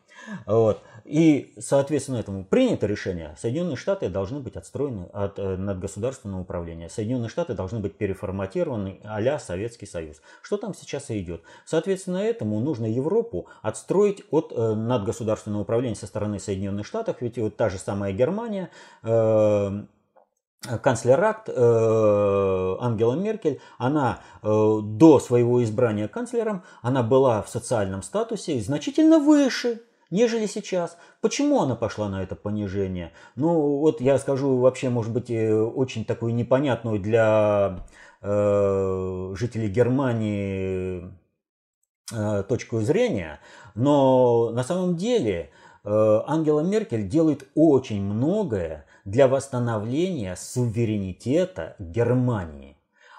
Вот. И, соответственно, этому принято решение. Соединенные Штаты должны быть отстроены от э, надгосударственного управления. Соединенные Штаты должны быть переформатированы а Советский Союз. Что там сейчас и идет? Соответственно, этому нужно Европу отстроить от э, надгосударственного управления со стороны Соединенных Штатов. Ведь вот та же самая Германия э, канцлер Акт э, Ангела Меркель, она э, до своего избрания канцлером, она была в социальном статусе значительно выше, нежели сейчас. Почему она пошла на это понижение? Ну, вот я скажу вообще, может быть, э, очень такую непонятную для жителей Германии точку зрения, но на самом деле Ангела Меркель делает очень многое для восстановления суверенитета Германии.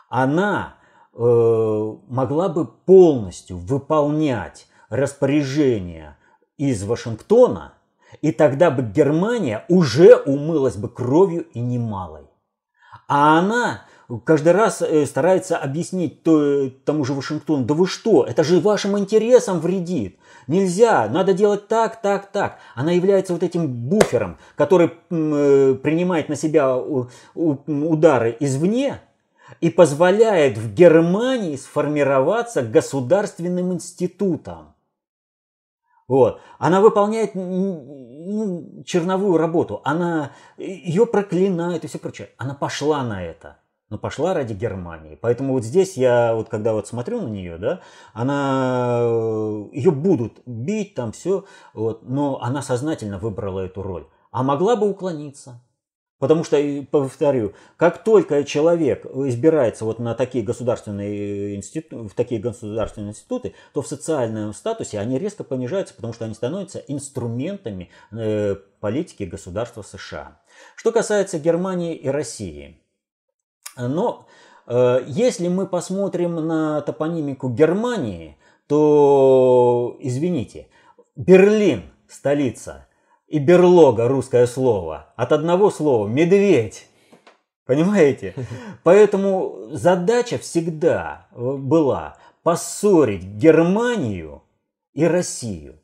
Она э, могла бы полностью выполнять распоряжения из Вашингтона, и тогда бы Германия уже умылась бы кровью и немалой. А она каждый раз э, старается объяснить тому же Вашингтону, да вы что, это же вашим интересам вредит. Нельзя, надо делать так, так, так. Она является вот этим буфером, который э, принимает на себя удары извне и позволяет в Германии сформироваться государственным институтом. Вот. Она выполняет ну, черновую работу, она ее проклинает и все прочее. Она пошла на это но пошла ради Германии. Поэтому вот здесь я, вот когда вот смотрю на нее, да, она, ее будут бить там все, вот, но она сознательно выбрала эту роль. А могла бы уклониться. Потому что, повторю, как только человек избирается вот на такие государственные институты, в такие государственные институты, то в социальном статусе они резко понижаются, потому что они становятся инструментами э, политики государства США. Что касается Германии и России, но э, если мы посмотрим на топонимику Германии, то, извините, Берлин, столица, и берлога, русское слово, от одного слова медведь. Понимаете? *laughs* Поэтому задача всегда была поссорить Германию и Россию.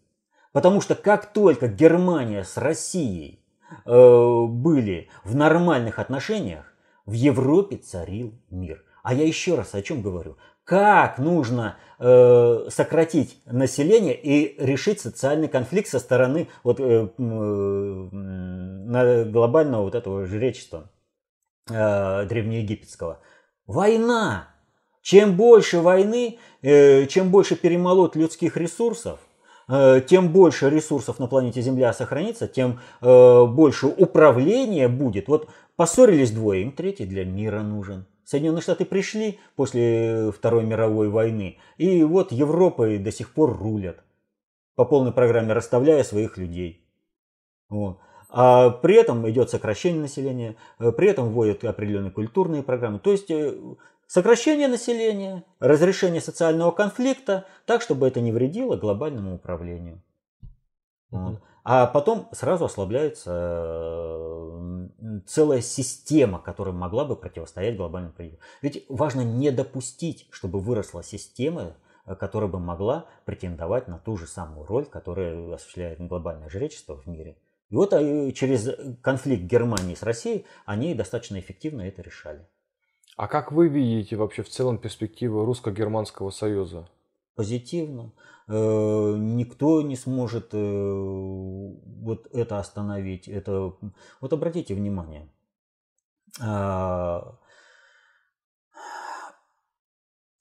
Потому что как только Германия с Россией э, были в нормальных отношениях, в Европе царил мир. А я еще раз о чем говорю? Как нужно э, сократить население и решить социальный конфликт со стороны вот, э, э, глобального вот этого жречества э, древнеегипетского? Война! Чем больше войны, э, чем больше перемолот людских ресурсов, э, тем больше ресурсов на планете Земля сохранится, тем э, больше управления будет. Вот Поссорились двое, им третий для мира нужен. Соединенные Штаты пришли после Второй мировой войны, и вот Европой до сих пор рулят, по полной программе расставляя своих людей. Вот. А при этом идет сокращение населения, э, при этом вводят определенные культурные программы. То есть э, сокращение населения, разрешение социального конфликта, так, чтобы это не вредило глобальному управлению. Вот. А потом сразу ослабляется э, целая система, которая могла бы противостоять глобальному кризису. Ведь важно не допустить, чтобы выросла система, э, которая бы могла претендовать на ту же самую роль, которую осуществляет глобальное жречество в мире. И вот э, через конфликт Германии с Россией они достаточно эффективно это решали. А как вы видите вообще в целом перспективы русско-германского союза? Позитивно. Э, никто не сможет э, вот это остановить. Это... Вот обратите внимание. А,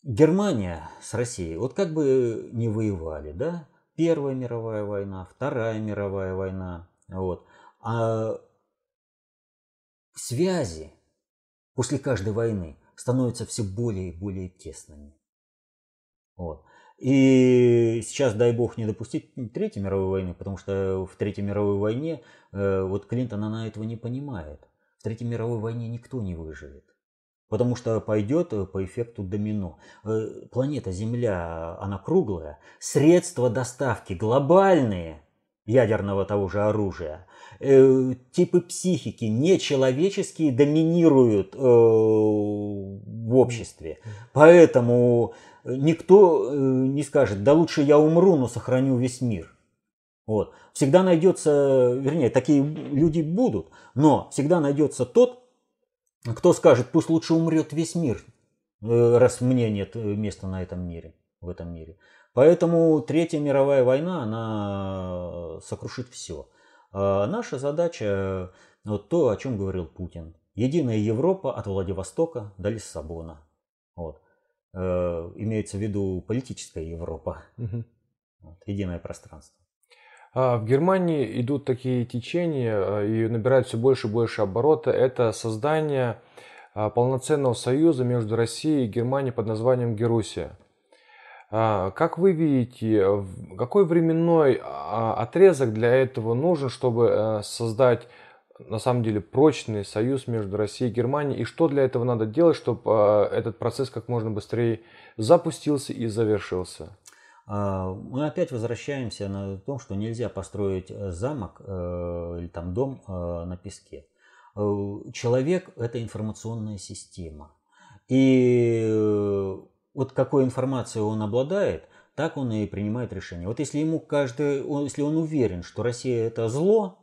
Германия с Россией, вот как бы не воевали, да? Первая мировая война, Вторая мировая война, вот. А связи после каждой войны становятся все более и более тесными. Вот. И сейчас, дай бог, не допустить Третьей мировой войны, потому что в Третьей мировой войне э, вот Клинтон, она этого не понимает. В Третьей мировой войне никто не выживет. Потому что пойдет э, по эффекту домино. Э, планета Земля, она круглая. Средства доставки глобальные. ядерного того же оружия. Типы психики нечеловеческие доминируют в обществе. Поэтому никто э, не скажет, да лучше я умру, но сохраню весь мир. Вот. Всегда найдется, вернее, такие люди будут, но всегда найдется тот, кто скажет, пусть лучше умрет весь мир, раз мне нет места на этом мире, в этом мире. Поэтому Третья мировая война, она сокрушит все. А наша задача, вот то, о чем говорил Путин. Единая Европа от Владивостока до Лиссабона. Вот. Э, имеется в виду политическая Европа. Угу. Вот. Единое пространство. А в Германии идут такие течения э, и набирают все больше и больше оборота. Это создание а, полноценного союза между Россией и Германией под названием Герусия. А, как вы видите, какой временной а, отрезок для этого нужен, чтобы э, создать на самом деле прочный союз между Россией и Германией, и что для этого надо делать, чтобы э, этот процесс как можно быстрее запустился и завершился? А, мы опять возвращаемся на том, что нельзя построить э, замок или там дом на песке. Человек – это информационная система. И вот какой информацией он обладает, так он и принимает решение. Вот если ему каждый, если он уверен, что Россия это зло,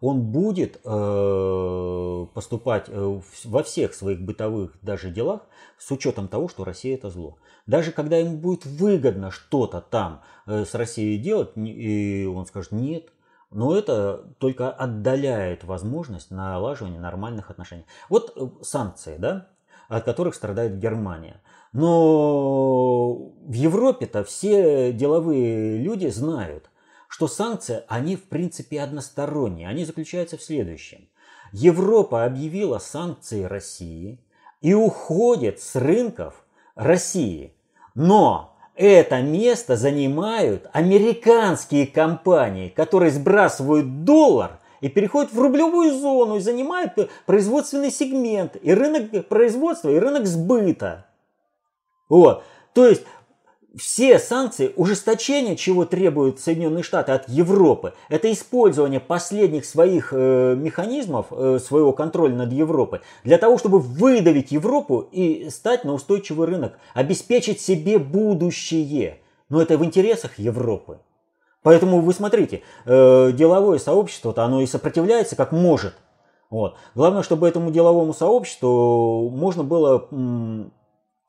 он будет э, поступать э, во всех своих бытовых даже делах с учетом того, что Россия это зло. Даже когда ему будет выгодно что-то там э, с Россией делать, и он скажет нет, но это только отдаляет возможность налаживания нормальных отношений. Вот э, санкции, да, от которых страдает Германия. Но в Европе-то все деловые люди знают, что санкции, они в принципе односторонние. Они заключаются в следующем. Европа объявила санкции России и уходит с рынков России. Но это место занимают американские компании, которые сбрасывают доллар и переходят в рублевую зону и занимают производственный сегмент, и рынок производства, и рынок сбыта. Вот. То есть все санкции, ужесточение, чего требуют Соединенные Штаты от Европы, это использование последних своих э, механизмов, э, своего контроля над Европой, для того, чтобы выдавить Европу и стать на устойчивый рынок, обеспечить себе будущее. Но это в интересах Европы. Поэтому вы смотрите, э, деловое сообщество-то оно и сопротивляется как может. Вот. Главное, чтобы этому деловому сообществу можно было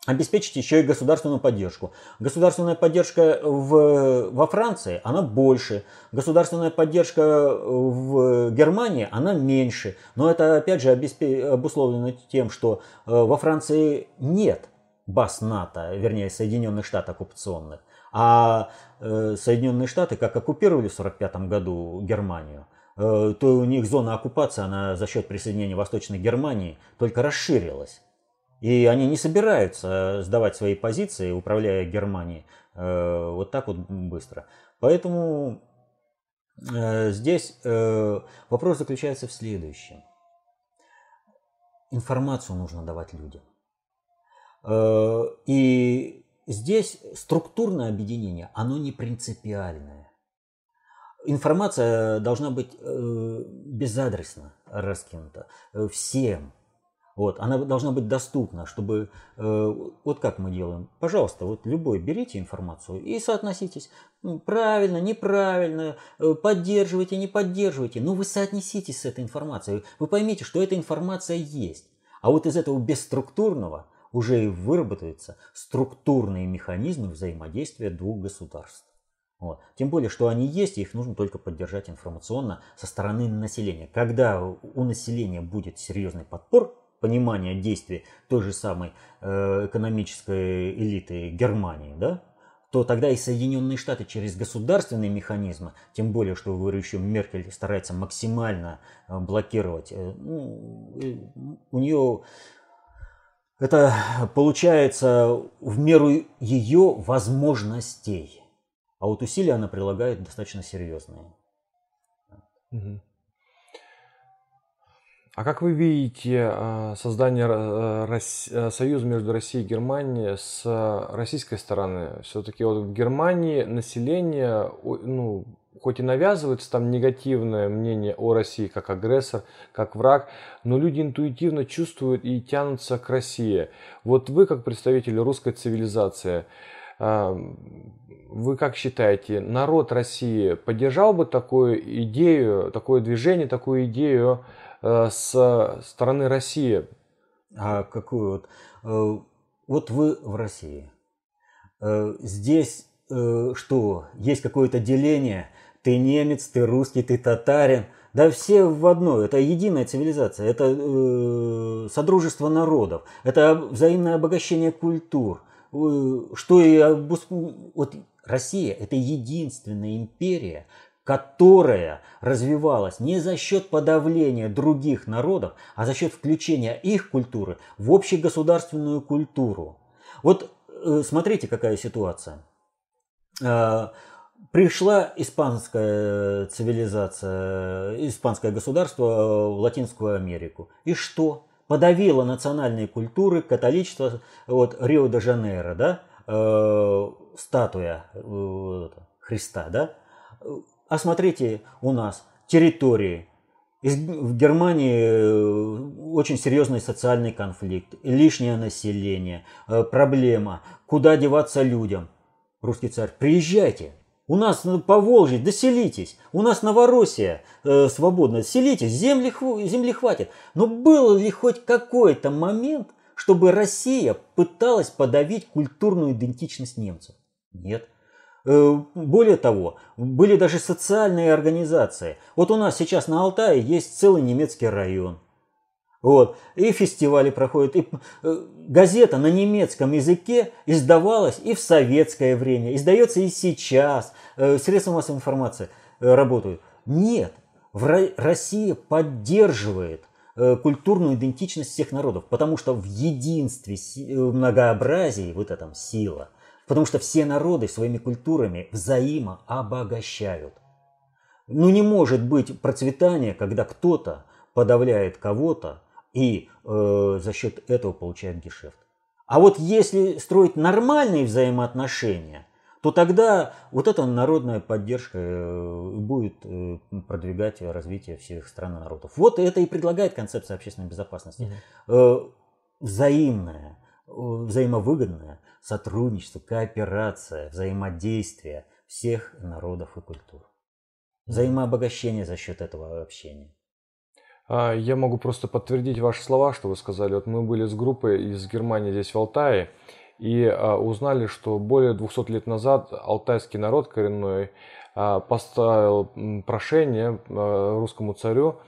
обеспечить еще и государственную поддержку. Государственная поддержка в, во Франции, она больше. Государственная поддержка в Германии, она меньше. Но это, опять же, обусловлено тем, что э, во Франции нет баз НАТО, вернее, Соединенных Штатов оккупационных. А э, Соединенные Штаты, как оккупировали в 1945 году Германию, э, то у них зона оккупации, она за счет присоединения Восточной Германии только расширилась. И они не собираются сдавать свои позиции, управляя Германией, э, вот так вот быстро. Поэтому э, здесь э, вопрос заключается в следующем. Информацию нужно давать людям. И здесь структурное объединение, оно не принципиальное. Информация должна быть безадресно раскинута всем. Вот, она должна быть доступна, чтобы... Э, вот как мы делаем. Пожалуйста, вот любой берите информацию и соотноситесь. Правильно, неправильно, э, поддерживайте, не поддерживайте. Но вы соотнеситесь с этой информацией. Вы поймите, что эта информация есть. А вот из этого бесструктурного уже и выработаются структурные механизмы взаимодействия двух государств. Вот. Тем более, что они есть, и их нужно только поддержать информационно со стороны населения. Когда у населения будет серьезный подпор понимания действий той же самой э, экономической элиты Германии, да, то тогда и Соединенные Штаты через государственные механизмы, тем более, что, говорю, еще Меркель старается максимально э, блокировать, э, ну, у нее это получается в меру ее возможностей. А вот усилия она прилагает достаточно серьезные. Угу. А как вы видите а, создание э, э, союза между Россией и Германией с российской стороны? Все-таки вот в Германии население ну, хоть и навязывается там негативное мнение о России как агрессор, как враг, но люди интуитивно чувствуют и тянутся к России. Вот вы, как представитель русской цивилизации, а, вы как считаете, народ России поддержал бы такую идею, такое движение, такую идею э, с стороны России? А какую вот? Э, вот вы в России. Э, здесь что? Есть какое-то деление – ты немец, ты русский, ты татарин. Да все в одно, это единая цивилизация, это э, содружество народов, это взаимное обогащение культур. Э, что и вот Россия это единственная империя, которая развивалась не за счет подавления других народов, а за счет включения их культуры в общегосударственную культуру. Вот э, смотрите, какая ситуация. Э, пришла испанская цивилизация, испанское государство в Латинскую Америку. И что? Подавило национальные культуры, католичество, вот Рио-де-Жанейро, да, э, статуя э, Христа, да. А смотрите, у нас территории, в Германии э, очень серьезный социальный конфликт, лишнее население, э, проблема, куда деваться людям. Русский царь, приезжайте, у нас по Волжье, доселитесь. У нас Новороссия э, свободна. Селитесь, земли, земли хватит. Но был ли хоть какой-то момент, чтобы Россия пыталась подавить культурную идентичность немцев? Нет. Э, более того, были даже социальные организации. Вот у нас сейчас на Алтае есть целый немецкий район – вот. И фестивали проходят. И э, газета на немецком языке издавалась и в советское время, издается и сейчас. Э, средства массовой информации работают. Нет, Россия поддерживает культурную идентичность всех народов, потому что в единстве, в многообразии вот этом сила. Потому что все народы своими культурами взаимообогащают. Ну не может быть процветания, когда кто-то подавляет кого-то, и э, за счет этого получает гешефт. А вот если строить нормальные взаимоотношения, то тогда вот эта народная поддержка э, будет э, продвигать развитие всех стран и народов. Вот это и предлагает концепция общественной безопасности. Mm-hmm. Взаимное, взаимовыгодное сотрудничество, кооперация, взаимодействие всех народов и культур. Взаимообогащение за счет этого общения. А, я могу просто подтвердить ваши слова, что вы сказали. Вот мы были с группой из Германии здесь в Алтае и а, узнали, что более 200 лет назад алтайский народ коренной а, поставил прошение русскому царю,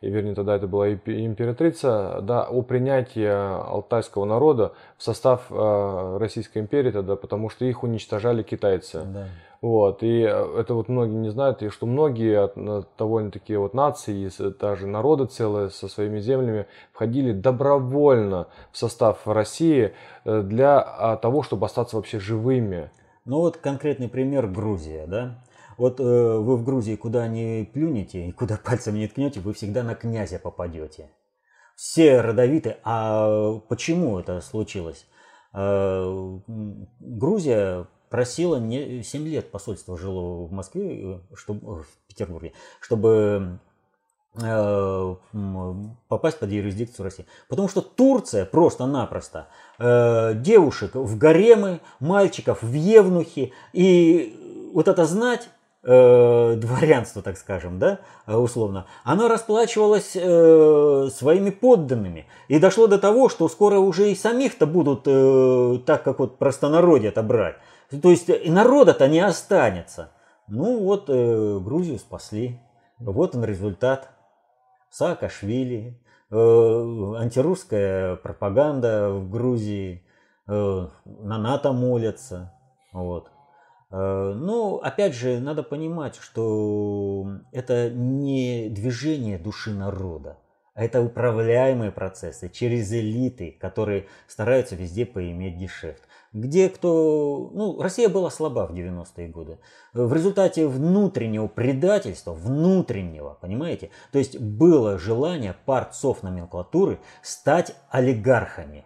и вернее тогда это была императрица, да, о принятии алтайского народа в состав Российской империи тогда, потому что их уничтожали китайцы. Да. Вот, и э, это вот многие не знают, и что многие довольно-таки вот нации, даже народы целые со своими землями входили добровольно в состав России э, для а, того, чтобы остаться вообще живыми. Ну вот конкретный пример Грузия, да? Вот э, вы в Грузии куда не плюнете и куда *laughs* пальцем не ткнете, вы всегда на князя попадете. Все родовиты. А почему это случилось? Э, Грузия просила не 7 лет посольство жило в Москве, э, чтобы, э, в Петербурге, чтобы э, попасть под юрисдикцию России. Потому что Турция просто-напросто э, девушек в гаремы, мальчиков в евнухи, и вот это знать, э, дворянство, так скажем, да, условно, оно расплачивалось э, своими подданными. И дошло до того, что скоро уже и самих-то будут э, так, как вот простонародье отобрать. То есть и народа-то не останется. Ну вот э, Грузию спасли. Вот он результат. Саакашвили, э, антирусская пропаганда в Грузии, э, на НАТО молятся. Вот. Э, но опять же, надо понимать, что это не движение души народа, а это управляемые процессы через элиты, которые стараются везде поиметь гешефт где кто... Ну, Россия была слаба в 90-е годы. В результате внутреннего предательства, внутреннего, понимаете? То есть было желание парцов номенклатуры стать олигархами.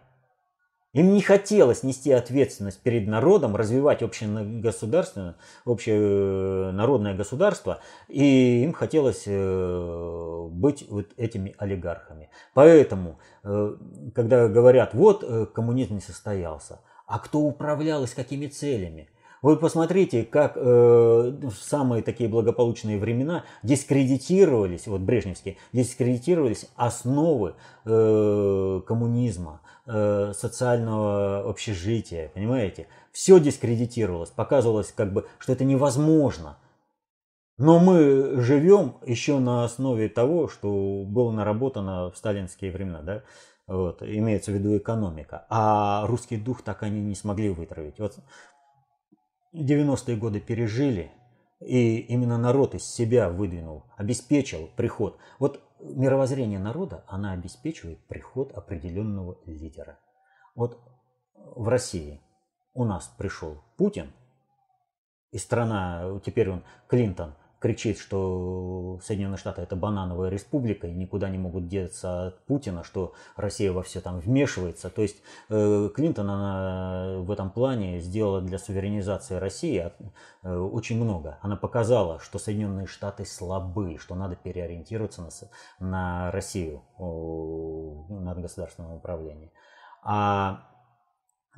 Им не хотелось нести ответственность перед народом, развивать общегосударственное, общенародное государство, и им хотелось э, быть вот этими олигархами. Поэтому, э, когда говорят, вот э, коммунизм не состоялся, а кто управлял и с какими целями? Вы посмотрите, как э, самые такие благополучные времена дискредитировались, вот брежневские, дискредитировались основы э, коммунизма, э, социального общежития, понимаете? Все дискредитировалось, показывалось как бы, что это невозможно. Но мы живем еще на основе того, что было наработано в сталинские времена, да? Вот, имеется в виду экономика. А русский дух так они не смогли вытравить. Вот 90-е годы пережили, и именно народ из себя выдвинул, обеспечил приход. Вот мировоззрение народа, она обеспечивает приход определенного лидера. Вот в России у нас пришел Путин, и страна, теперь он Клинтон, кричит, что Соединенные Штаты это банановая республика и никуда не могут деться от Путина, что Россия во все там вмешивается. То есть э, Клинтон она в этом плане сделала для суверенизации России э, очень много. Она показала, что Соединенные Штаты слабы, что надо переориентироваться на, Россию, на государственное управление. А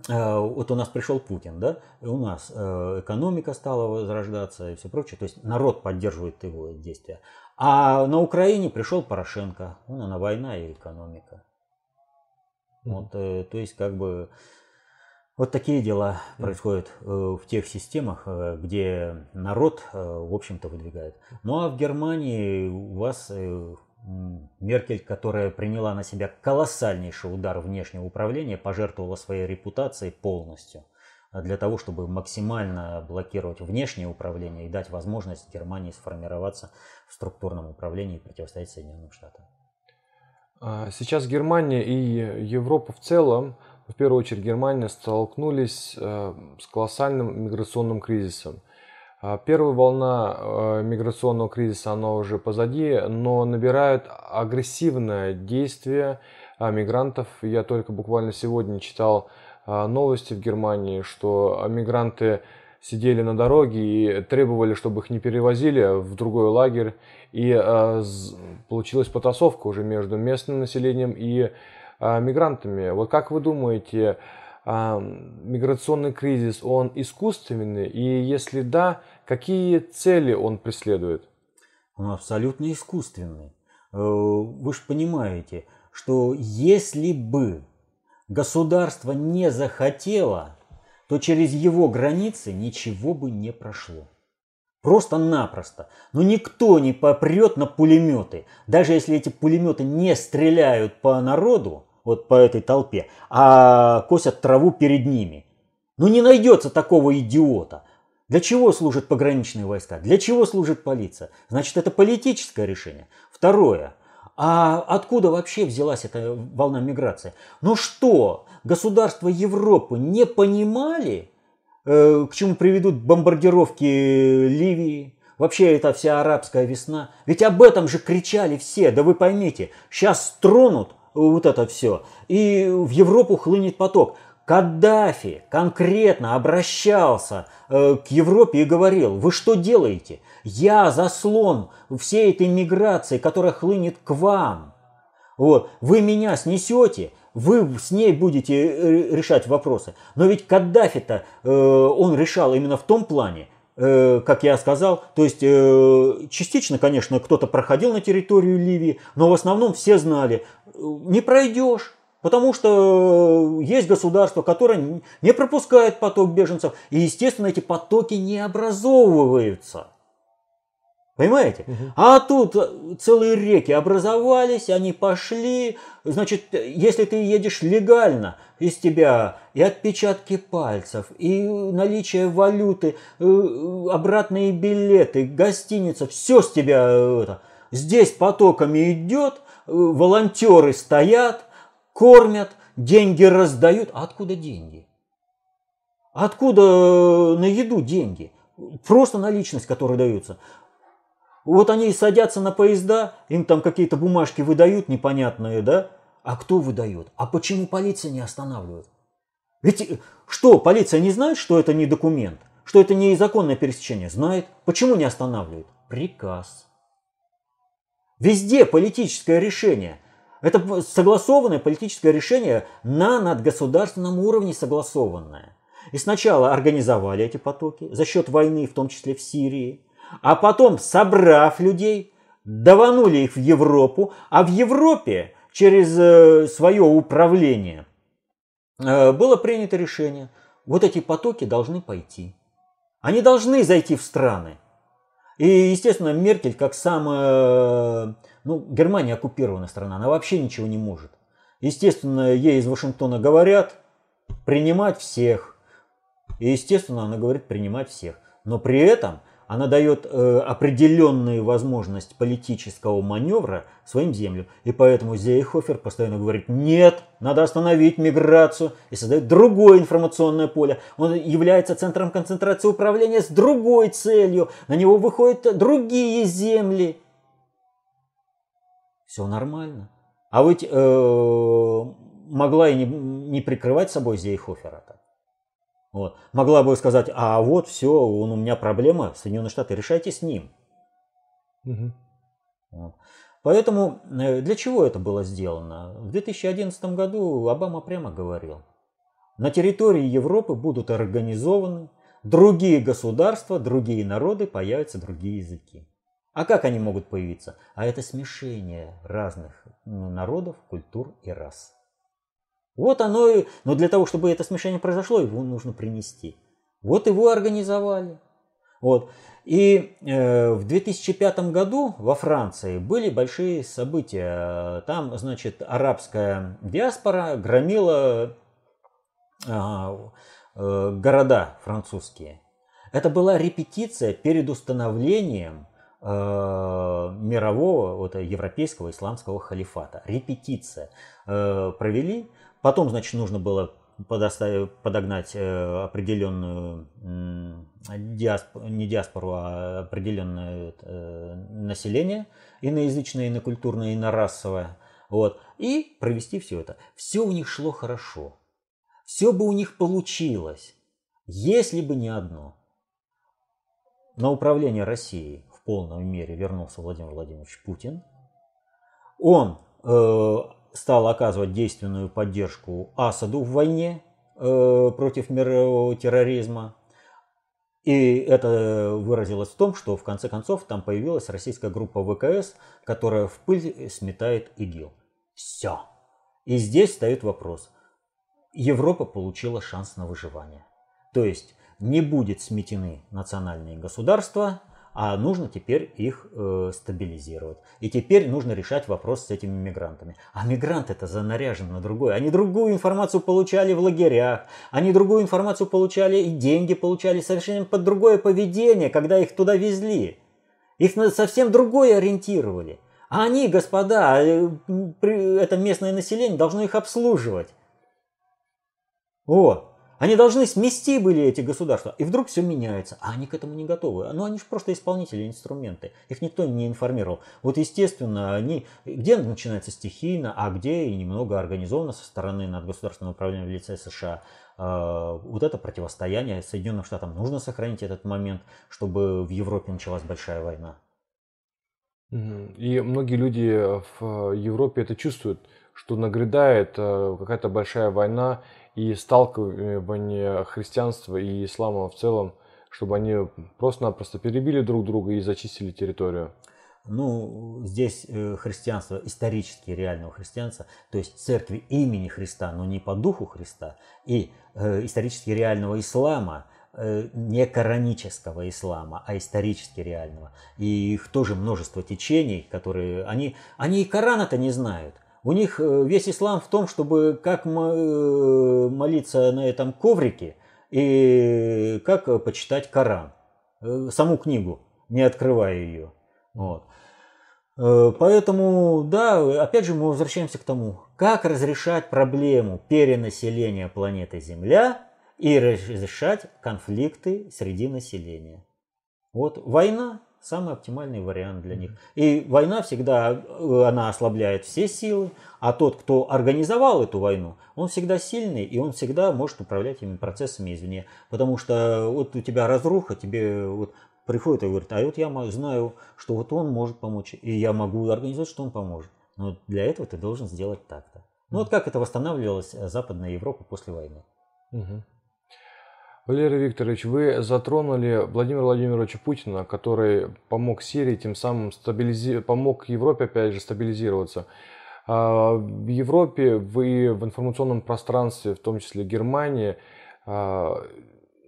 вот у нас пришел Путин, да, и у нас э, экономика стала возрождаться и все прочее, то есть народ поддерживает его действия. А на Украине пришел Порошенко, ну, она война и экономика. Вот, э, то есть как бы вот такие дела происходят в тех системах, где народ, в общем-то, выдвигает. Ну а в Германии у вас Меркель, которая приняла на себя колоссальнейший удар внешнего управления, пожертвовала своей репутацией полностью а для того, чтобы максимально блокировать внешнее управление и дать возможность Германии сформироваться в структурном управлении и противостоять Соединенным Штатам. А, сейчас Германия и Европа в целом, в первую очередь Германия, столкнулись э, с колоссальным миграционным кризисом – первая волна э, миграционного кризиса, она уже позади, но набирают агрессивное действие а, мигрантов. Я только буквально сегодня читал а, новости в Германии, что мигранты сидели на дороге и требовали, чтобы их не перевозили в другой лагерь. И получилась потасовка уже между местным населением и мигрантами. Вот как вы думаете, миграционный кризис, он искусственный? И если да, Какие цели он преследует? Он абсолютно искусственный. Э, вы же понимаете, что если бы государство не захотело, то через его границы ничего бы не прошло. Просто-напросто. Но никто не попрет на пулеметы. Даже если эти пулеметы не стреляют по народу, вот по этой толпе, а косят траву перед ними. Ну не найдется такого идиота. Для чего служат пограничные войска? Для чего служит полиция? Значит, это политическое решение. Второе. А откуда вообще взялась эта волна миграции? Ну что, государства Европы не понимали, э, к чему приведут бомбардировки Ливии? Вообще это вся арабская весна. Ведь об этом же кричали все. Да вы поймите, сейчас тронут вот это все, и в Европу хлынет поток. Каддафи конкретно обращался э, к Европе и говорил, вы что делаете? Я заслон всей этой миграции, которая хлынет к вам. Вот, вы меня снесете, вы с ней будете э, решать вопросы. Но ведь Каддафи-то э, он решал именно в том плане, как я сказал, то есть частично, конечно, кто-то проходил на территорию Ливии, но в основном все знали, не пройдешь, Потому что э, есть государство, которое не пропускает поток беженцев, и, естественно, эти потоки не образовываются. Понимаете? Угу. А тут э, целые реки образовались, они пошли. Значит, если ты едешь легально, из тебя и отпечатки пальцев, и наличие валюты, э, обратные билеты, гостиница, все с тебя это. Здесь потоками идет, волонтеры стоят, кормят, деньги раздают. А откуда деньги? Откуда э, на еду деньги? Просто наличность, которая дается. Вот они садятся на поезда, им там какие-то бумажки выдают непонятные, да? А кто выдает? А почему полиция не останавливает? Ведь что, полиция не знает, что это не документ? Что это не законное пересечение? Знает. Почему не останавливает? Приказ. Везде политическое решение. Это согласованное политическое решение на надгосударственном уровне согласованное. И сначала организовали эти потоки за счет войны, в том числе в Сирии, а потом, собрав людей, даванули их в Европу, а в Европе через э, свое управление э, было принято решение, вот эти потоки должны пойти. Они должны зайти в страны. И, естественно, Меркель, как самая, ну, Германия оккупированная страна, она вообще ничего не может. Естественно, ей из Вашингтона говорят принимать всех. И, естественно, она говорит принимать всех. Но при этом она дает э, определенную возможность политического маневра своим землям. И поэтому Зейхофер постоянно говорит, нет, надо остановить миграцию и создает другое информационное поле. Он является центром концентрации управления с другой целью. На него выходят другие земли. Все нормально. А ведь э, могла и не, не прикрывать собой Зейхофера-то. Вот. Могла бы сказать, а вот все, он, у меня проблема, Соединенные Штаты, решайте с ним. Угу. Вот. Поэтому э, для чего это было сделано? В 2011 году Обама прямо говорил, на территории Европы будут организованы другие государства, другие народы, появятся другие языки. А как они могут появиться? А это смешение разных народов, культур и рас. Вот оно и... Но для того, чтобы это смешение произошло, его нужно принести. Вот его организовали. Вот. И э, в 2005 году во Франции были большие события. Там, значит, арабская диаспора громила э, э, города французские. Это была репетиция перед установлением мирового, вот, европейского исламского халифата. Репетиция. Э, провели Потом, значит, нужно было подогнать э, определенную диаспору, не диаспору, а определенное э, население иноязычное, инокультурное, инорасовое. Вот, и провести все это. Все у них шло хорошо. Все бы у них получилось, если бы не одно. На управление Россией полной мере вернулся Владимир Владимирович Путин. Он э, стал оказывать действенную поддержку Асаду в войне э, против мирового терроризма. И это выразилось в том, что в конце концов там появилась российская группа ВКС, которая в пыль сметает ИГИЛ. Все. И здесь встает вопрос. Европа получила шанс на выживание. То есть не будет сметены национальные государства – а нужно теперь их э, стабилизировать. И теперь нужно решать вопрос с этими мигрантами. А мигранты это занаряжены на другое. Они другую информацию получали в лагерях, они другую информацию получали и деньги получали совершенно под другое поведение, когда их туда везли. Их на совсем другое ориентировали. А они, господа, э, это местное население должно их обслуживать. Вот. Они должны смести были эти государства. И вдруг все меняется. А они к этому не готовы. Ну, они же просто исполнители, инструменты. Их никто не информировал. Вот, естественно, они... Где начинается стихийно, а где и немного организованно со стороны надгосударственного управления в лице США. А, вот это противостояние Соединенным Штатам. Нужно сохранить этот момент, чтобы в Европе началась большая война. И многие люди в Европе это чувствуют, что нагрядает э, какая-то большая война, и сталкивание христианства и ислама в целом, чтобы они просто-напросто перебили друг друга и зачистили территорию? Ну, здесь э, христианство, исторически реального христианства, то есть церкви имени Христа, но не по духу Христа, и э, исторически реального ислама, э, не коранического ислама, а исторически реального. И их тоже множество течений, которые... Они, они и Корана-то не знают. У них э, весь ислам в том, чтобы как э, молиться на этом коврике и как почитать Коран. Э, саму книгу, не открывая ее. Вот. Поэтому, да, опять же мы возвращаемся к тому, как разрешать проблему перенаселения планеты Земля и разрешать конфликты среди населения. Вот война самый оптимальный вариант для них. И война всегда, э, она ослабляет все силы, а тот, кто организовал эту войну, он всегда сильный, и он всегда может управлять этими процессами извне. Потому что вот у тебя разруха, тебе вот приходит и говорит, а вот я знаю, что вот он может помочь, и я могу организовать, что он поможет. Но для этого ты должен сделать так-то. Ну вот как это восстанавливалась э, Западная Европа после войны. Угу. Валерий Викторович, вы затронули Владимира Владимировича Путина, который помог Сирии, тем самым стабилизи... помог Европе, опять же, стабилизироваться. А, в Европе, вы в информационном пространстве, в том числе Германии, а,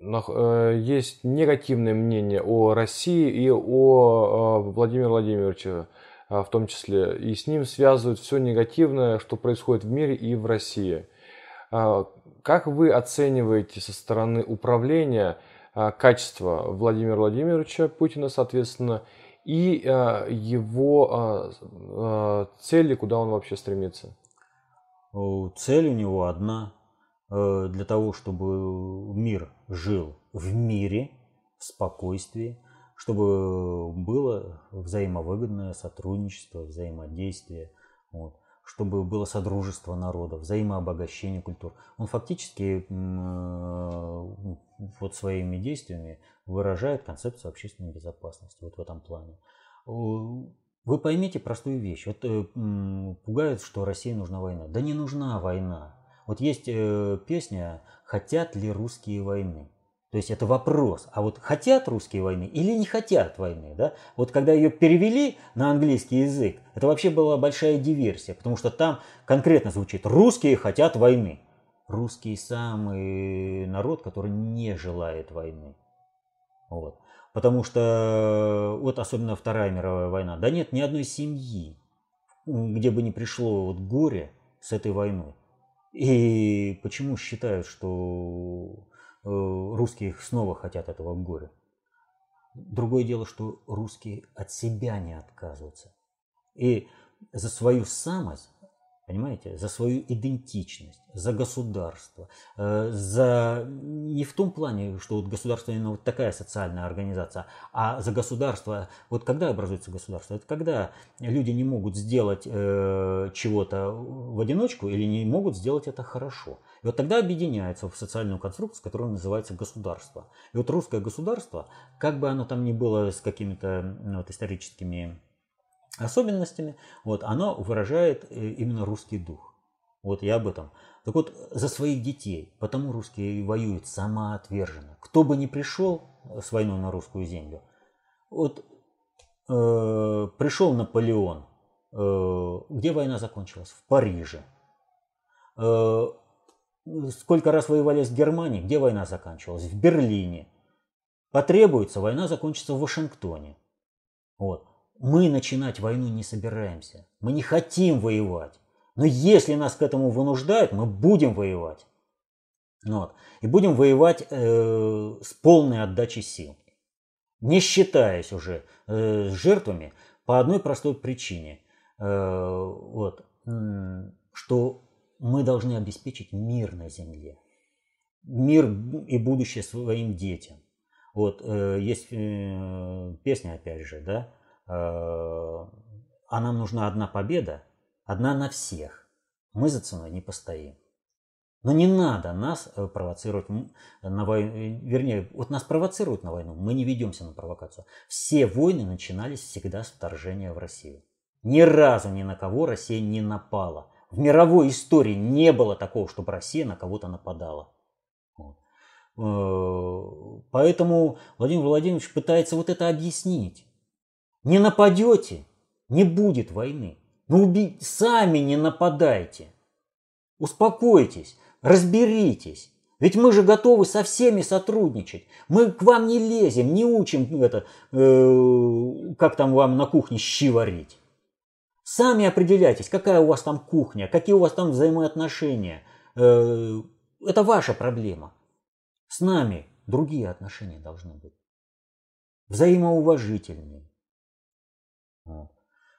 э, есть негативное мнение о России и о а, Владимире Владимировиче в том числе. И с ним связывают все негативное, что происходит в мире и в России. Как вы оцениваете со стороны управления а, качество Владимира Владимировича Путина, соответственно, и а, его а, цели, куда он вообще стремится? Цель у него одна э, для того, чтобы мир жил в мире, в спокойствии, чтобы было взаимовыгодное сотрудничество, взаимодействие. Вот чтобы было содружество народов, взаимообогащение культур. Он фактически э, вот своими действиями выражает концепцию общественной безопасности вот в этом плане. Вы поймите простую вещь. Вот э, пугает, что России нужна война. Да не нужна война. Вот есть э, песня «Хотят ли русские войны?» То есть это вопрос, а вот хотят русские войны или не хотят войны, да? Вот когда ее перевели на английский язык, это вообще была большая диверсия, потому что там конкретно звучит «русские хотят войны». Русский самый народ, который не желает войны. Вот. Потому что, вот особенно Вторая мировая война, да нет ни одной семьи, где бы не пришло вот горе с этой войной. И почему считают, что русские снова хотят этого горя. Другое дело, что русские от себя не отказываются. И за свою самость Понимаете? За свою идентичность, за государство, э, за не в том плане, что вот государство именно вот такая социальная организация, а за государство. Вот когда образуется государство? Это когда люди не могут сделать э, чего-то в одиночку или не могут сделать это хорошо. И вот тогда объединяются в социальную конструкцию, которая называется государство. И вот русское государство, как бы оно там ни было с какими-то вот, историческими особенностями, вот, оно выражает э, именно русский дух. Вот я об этом. Так вот, за своих детей, потому русские воюют самоотверженно. Кто бы ни пришел с войной на русскую землю, вот э, пришел Наполеон, э, где война закончилась? В Париже. Э, сколько раз воевали с Германией, где война заканчивалась? В Берлине. Потребуется, война закончится в Вашингтоне. Вот. Мы начинать войну не собираемся. Мы не хотим воевать. Но если нас к этому вынуждают, мы будем воевать. Вот. И будем воевать э, с полной отдачей сил. Не считаясь уже э, с жертвами по одной простой причине. Э, вот, что мы должны обеспечить мир на земле. Мир и будущее своим детям. Вот, э, есть э, песня, опять же, да, Э, а нам нужна одна победа, одна на всех. Мы за ценой не постоим. Но не надо нас э, провоцировать на войну, э, вернее, вот нас провоцируют на войну, мы не ведемся на провокацию. Все войны начинались всегда с вторжения в Россию. Ни разу ни на кого Россия не напала. В мировой истории не было такого, чтобы Россия на кого-то нападала. Поэтому Владимир Владимирович пытается вот это объяснить. Не нападете, не будет войны. Но ну, уби... сами не нападайте. Успокойтесь, разберитесь. Ведь мы же готовы со всеми сотрудничать. Мы к вам не лезем, не учим это, э, как там вам на кухне щи варить. Сами определяйтесь, какая у вас там кухня, какие у вас там взаимоотношения. Э, это ваша проблема. С нами другие отношения должны быть. Взаимоуважительные.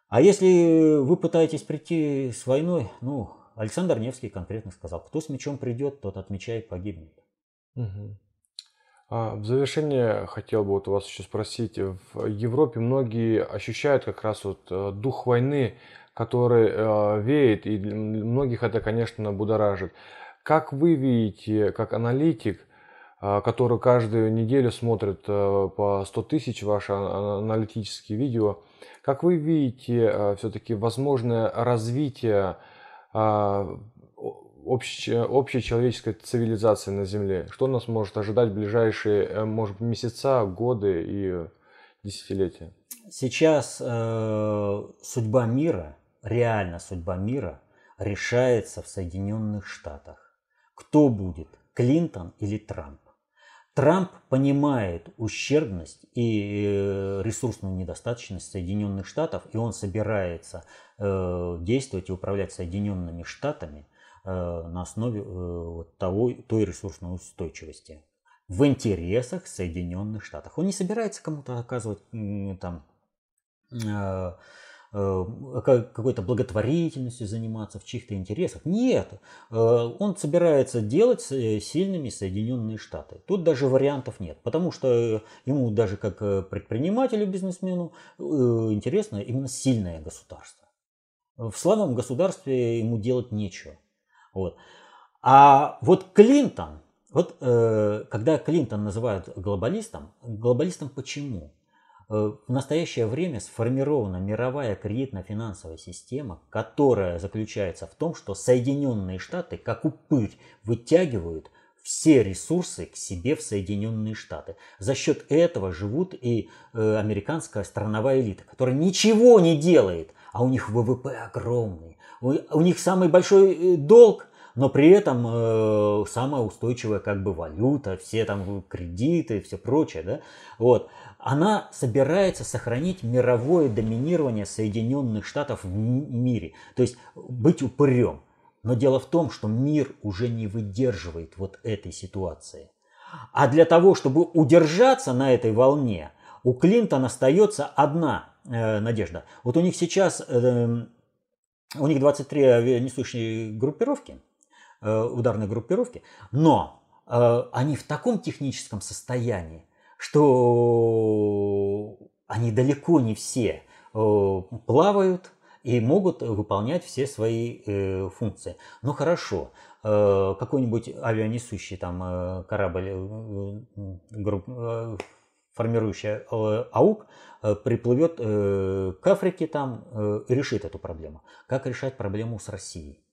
А если вы пытаетесь прийти с войной, ну, Александр Невский конкретно сказал, кто с мечом придет, тот от меча и погибнет. Угу. А, в завершение хотел бы вот у вас еще спросить. В Европе многие ощущают как раз вот э, дух войны, который э, веет, и многих это, конечно, будоражит. Как вы видите, как аналитик, э, который каждую неделю смотрит по 100 тысяч ваши аналитические видео, как вы видите все-таки возможное развитие общей, общей человеческой цивилизации на Земле? Что нас может ожидать в ближайшие, э, может, месяца, годы и десятилетия? Сейчас э, судьба мира, реально судьба мира, решается в Соединенных Штатах. Кто будет, Клинтон или Трамп? Трамп понимает ущербность и э, ресурсную недостаточность Соединенных Штатов, и он собирается э, действовать и управлять Соединенными Штатами на основе э, того, той ресурсной устойчивости в интересах Соединенных Штатов. Он не собирается кому-то оказывать там э, какой-то благотворительностью заниматься в чьих-то интересах. Нет, он собирается делать сильными Соединенные Штаты. Тут даже вариантов нет, потому что ему даже как предпринимателю, бизнесмену интересно именно сильное государство. В слабом государстве ему делать нечего. Вот. А вот Клинтон, вот э, когда Клинтон называют глобалистом, глобалистом почему? Э, в настоящее время сформирована мировая кредитно-финансовая система, которая заключается в том, что Соединенные Штаты, как упырь, вытягивают все ресурсы к себе в Соединенные Штаты. За счет этого живут и э, американская страновая элита, которая ничего не делает, а у них ВВП огромный. У, у них самый большой э, долг, но при этом э, самая устойчивая как бы валюта, все там кредиты, все прочее, да, вот, она собирается сохранить мировое доминирование Соединенных Штатов в мире, то есть быть упырем. Но дело в том, что мир уже не выдерживает вот этой ситуации. А для того, чтобы удержаться на этой волне, у Клинтона остается одна э, надежда. Вот у них сейчас, э, у них 23 авианесущие группировки, ударной группировки, но э, они в таком техническом состоянии, что они далеко не все э, плавают и могут выполнять все свои э, функции. Ну хорошо, э, какой-нибудь авианесущий там э, корабль, э, э, формирующий э, АУК, э, приплывет э, к Африке там э, и решит эту проблему. Как решать проблему с Россией?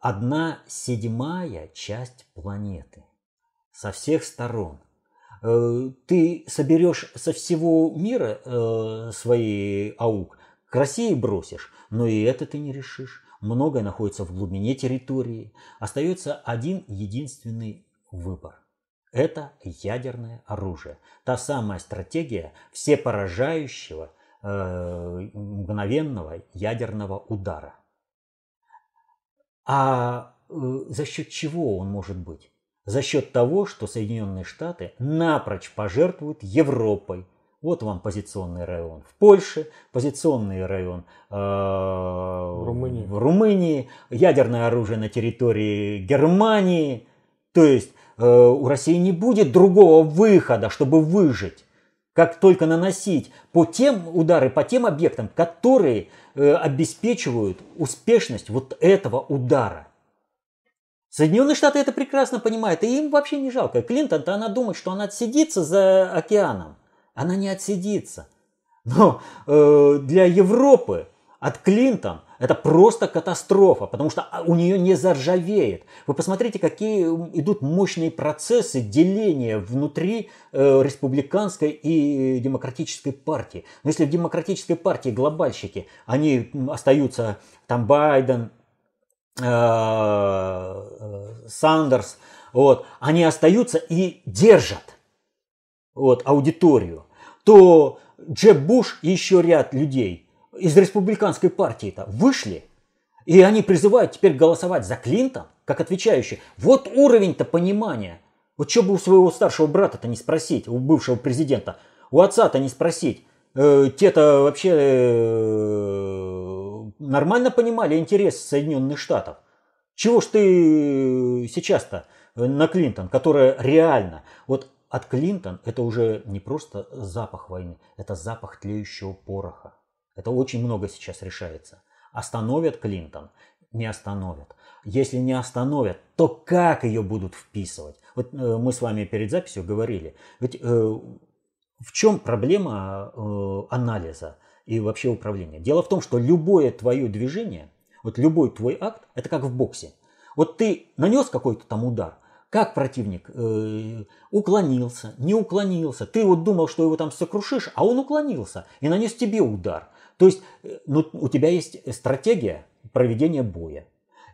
Одна седьмая часть планеты со всех сторон – Э, ты соберешь со всего мира э, свои аук, к России бросишь, но и это ты не решишь. Многое находится в глубине территории. Остается один единственный выбор. Это ядерное оружие. Та самая стратегия всепоражающего э, мгновенного ядерного удара. А э, за счет чего он может быть? за счет того, что Соединенные Штаты напрочь пожертвуют Европой. Вот вам позиционный район в Польше, позиционный район э, в, Румынии. в Румынии, ядерное оружие на территории Германии. То есть э, у России не будет другого выхода, чтобы выжить, как только наносить по тем удары, по тем объектам, которые э, обеспечивают успешность вот этого удара. Соединенные Штаты это прекрасно понимают, и им вообще не жалко. Клинтон-то она думает, что она отсидится за океаном. Она не отсидится. Но э, для Европы от Клинтон это просто катастрофа, потому что у нее не заржавеет. Вы посмотрите, какие идут мощные процессы деления внутри э, республиканской и демократической партии. Но если в демократической партии глобальщики, они остаются, там Байден, Э, э, Сандерс, вот, они остаются и держат вот, аудиторию, то Джеб Буш и еще ряд людей из республиканской партии-то вышли, и они призывают теперь голосовать за Клинтон, как отвечающий. Вот уровень-то понимания. Вот что бы у своего старшего брата-то не спросить, у бывшего президента, у отца-то не спросить. Э, те-то вообще э, нормально понимали интерес Соединенных Штатов. Чего ж ты сейчас-то на Клинтон, которая реально, вот от Клинтон это уже не просто запах войны, это запах тлеющего пороха. Это очень много сейчас решается. Остановят Клинтон, не остановят. Если не остановят, то как ее будут вписывать? Вот э, мы с вами перед записью говорили. Ведь э, в чем проблема э, анализа и вообще управления? Дело в том, что любое твое движение, вот любой твой акт, это как в боксе. Вот ты нанес какой-то там удар, как противник уклонился, не уклонился. Ты вот думал, что его там сокрушишь, а он уклонился и нанес тебе удар. То есть э, ну, у тебя есть стратегия проведения боя.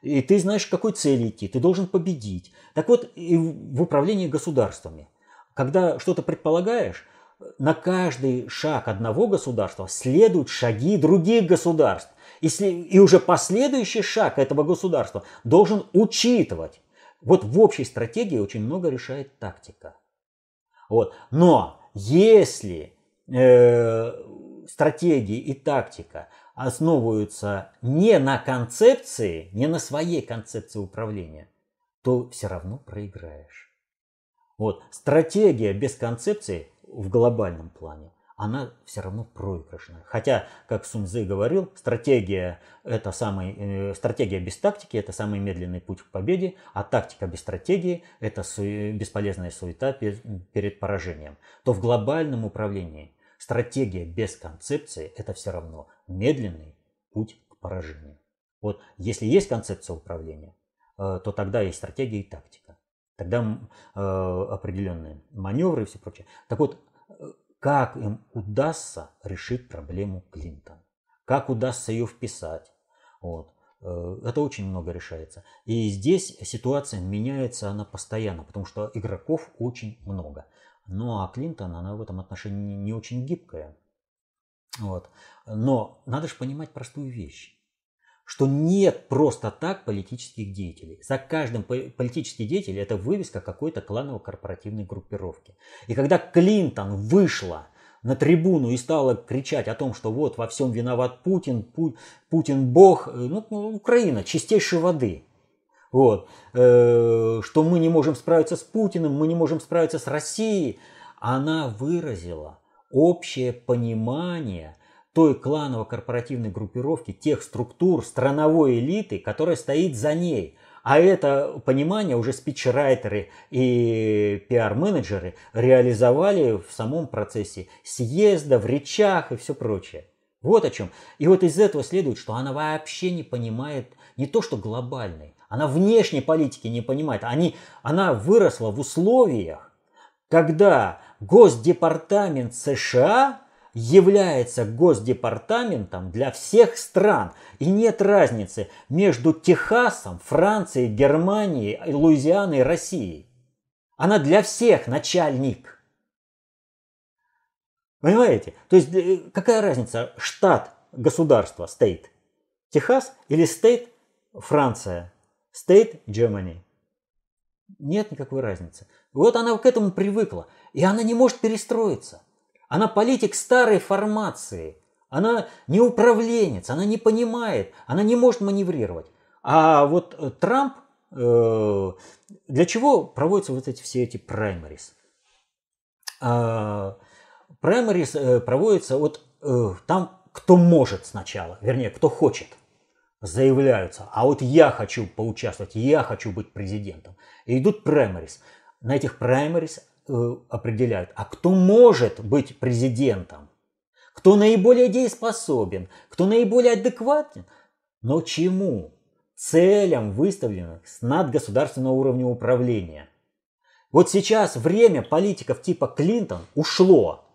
И ты знаешь, к какой цели идти, ты должен победить. Так вот, и в управлении государствами, когда что-то предполагаешь, на каждый шаг одного государства следуют шаги других государств. И, и уже последующий шаг этого государства должен учитывать вот в общей стратегии очень много решает тактика. Вот. Но если э, стратегии и тактика основываются не на концепции, не на своей концепции управления, то все равно проиграешь. Вот. Стратегия без концепции в глобальном плане она все равно проигрышная. Хотя, как Суньзы говорил, стратегия, это самый, э, стратегия без тактики – это самый медленный путь к победе, а тактика без стратегии – это су, бесполезная суета перед поражением. То в глобальном управлении стратегия без концепции – это все равно медленный путь к поражению. Вот если есть концепция управления, э, то тогда есть стратегия и тактика. Тогда э, определенные маневры и все прочее. Так вот, как им удастся решить проблему Клинтон, как удастся ее вписать. Вот. Э, это очень много решается. И здесь ситуация меняется, она постоянно, потому что игроков очень много. Ну а Клинтон, она в этом отношении не очень гибкая. Вот. Но надо же понимать простую вещь что нет просто так политических деятелей. За каждым политический деятель это вывеска какой-то кланово-корпоративной группировки. И когда Клинтон вышла на трибуну и стала кричать о том, что вот во всем виноват Путин, Пу, Путин бог, э, ну, Украина чистейшей воды, вот, э, что мы не можем справиться с Путиным, мы не можем справиться с Россией, она выразила общее понимание той кланово-корпоративной группировки, тех структур страновой элиты, которая стоит за ней. А это понимание уже спичрайтеры и пиар-менеджеры реализовали в самом процессе съезда, в речах и все прочее. Вот о чем. И вот из этого следует, что она вообще не понимает не то, что глобальной, она внешней политики не понимает. Они, она выросла в условиях, когда Госдепартамент США является госдепартаментом для всех стран. И нет разницы между Техасом, Францией, Германией, Луизианой Россией. Она для всех начальник. Понимаете? То есть э, какая разница штат, государство, state? Техас или state Франция? State Germany. Нет никакой разницы. Вот она к этому привыкла. И она не может перестроиться. Она политик старой формации. Она не управленец, она не понимает, она не может маневрировать. А вот э, Трамп, э, для чего проводятся вот эти все эти праймарис? Праймарис э, проводится вот там, кто может сначала, вернее, кто хочет заявляются, а вот я хочу поучаствовать, я хочу быть президентом. И идут праймарис. На этих праймарис Э, определяют, а кто может быть президентом, кто наиболее дееспособен, кто наиболее адекватен, но чему? Целям, выставленным с надгосударственного уровня управления. Вот сейчас время политиков типа Клинтон ушло.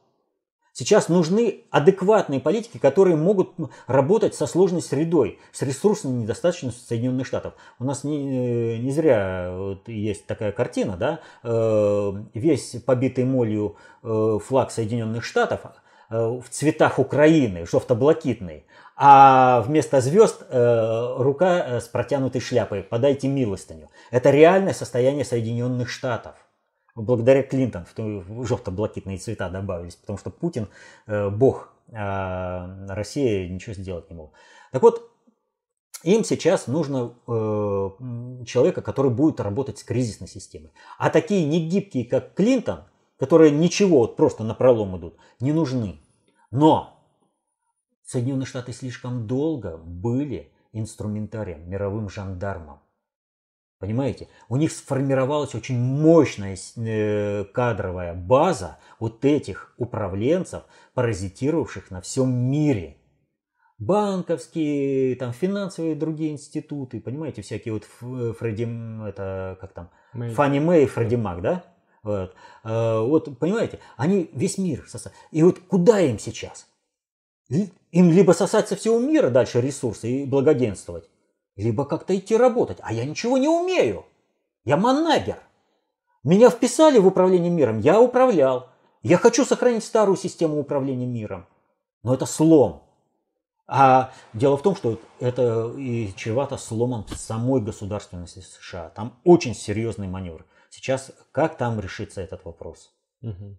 Сейчас нужны адекватные политики, которые могут работать со сложной средой, с ресурсной недостаточностью Соединенных Штатов. У нас не, не зря вот есть такая картина, да, э, весь побитый молью э, флаг Соединенных Штатов э, в цветах Украины, желто-блакитный, а вместо звезд рука с протянутой шляпой «подайте милостыню». Это реальное состояние Соединенных Штатов благодаря Клинтон в желто-блакитные цвета добавились, потому что Путин э, бог, а Россия ничего сделать не мог. Так вот, им сейчас нужно э, человека, который будет работать с кризисной системой. А такие негибкие, как Клинтон, которые ничего, вот просто на пролом идут, не нужны. Но Соединенные Штаты слишком долго были инструментарием, мировым жандармом. Понимаете? У них сформировалась очень мощная э, кадровая база вот этих управленцев, паразитировавших на всем мире. Банковские, там, финансовые другие институты, понимаете, всякие вот Фредди, это как там, Мэй. Фанни Мэй, Фредди Мак, да? Вот. А, вот, понимаете, они весь мир сосают. И вот куда им сейчас? Им либо сосать со всего мира дальше ресурсы и благоденствовать, либо как-то идти работать. А я ничего не умею. Я манагер. Меня вписали в управление миром, я управлял. Я хочу сохранить старую систему управления миром. Но это слом. А дело в том, что это и чревато сломом самой государственности США. Там очень серьезный маневр. Сейчас как там решится этот вопрос? Угу.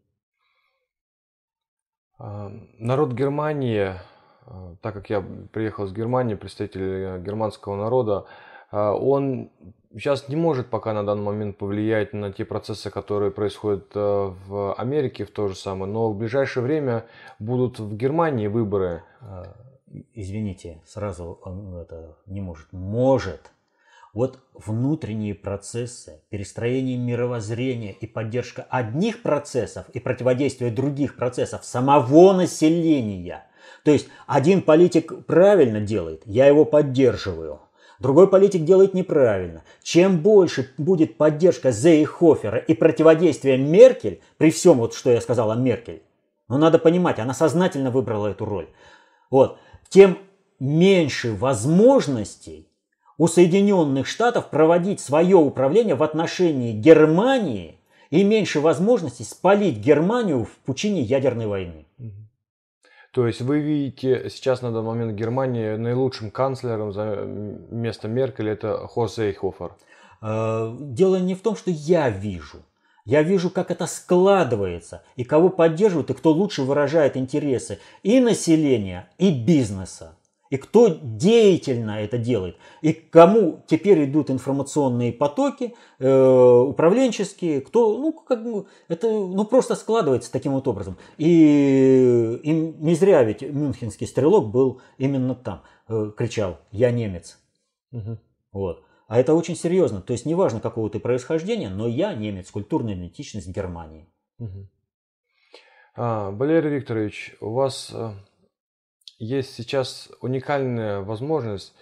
Народ Германии так как я приехал из Германии, представитель э, германского народа, а, он сейчас не может пока на данный момент повлиять на те процессы, которые происходят э, в Америке в то же самое, но в ближайшее время будут в Германии выборы. А, извините, сразу он это не может. Может. Вот внутренние процессы, перестроение мировоззрения и поддержка одних процессов и противодействие других процессов самого населения – то есть один политик правильно делает, я его поддерживаю. Другой политик делает неправильно. Чем больше будет поддержка Зейхофера и противодействие Меркель, при всем вот, что я сказал о Меркель, но надо понимать, она сознательно выбрала эту роль, вот, тем меньше возможностей у Соединенных Штатов проводить свое управление в отношении Германии и меньше возможностей спалить Германию в пучине ядерной войны. То есть вы видите сейчас на данный момент Германии наилучшим канцлером за место Меркель это Хосе Эйхофер? Э, дело не в том, что я вижу. Я вижу, как это складывается, и кого поддерживают, и кто лучше выражает интересы и населения, и бизнеса и кто деятельно это делает, и к кому теперь идут информационные потоки э, управленческие, кто, ну, как бы, это ну, просто складывается таким вот образом. И, и не зря ведь мюнхенский стрелок был именно там, э, кричал «Я немец». Угу. Вот. А это очень серьезно. То есть неважно, какого ты происхождения, но я немец, культурная идентичность Германии. Угу. А, Валерий Викторович, у вас э, есть сейчас уникальная возможность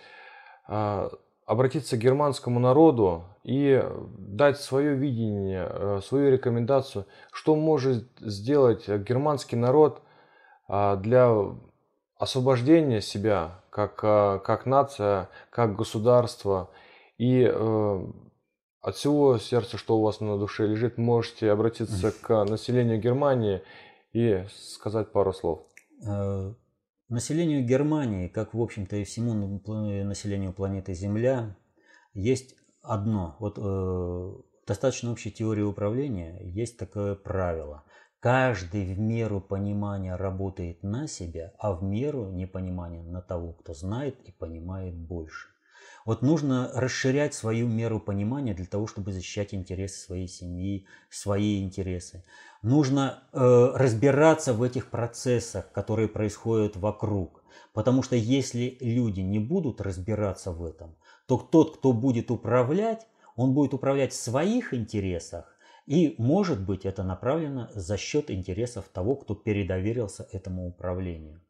а, обратиться к германскому народу и дать свое видение, э, свою рекомендацию, что может сделать германский народ а, для освобождения себя как, а, как нация, как государство. И э, от всего сердца, что у вас на душе лежит, можете обратиться к населению Германии и сказать пару слов. Населению Германии, как в общем-то и всему населению планеты Земля, есть одно. Вот э, достаточно общей теории управления есть такое правило. Каждый в меру понимания работает на себя, а в меру непонимания на того, кто знает и понимает больше. Вот нужно расширять свою меру понимания для того, чтобы защищать интересы своей семьи, свои интересы. Нужно э, разбираться в этих процессах, которые происходят вокруг. Потому что если люди не будут разбираться в этом, то тот, кто будет управлять, он будет управлять в своих интересах, и может быть это направлено за счет интересов того, кто передоверился этому управлению.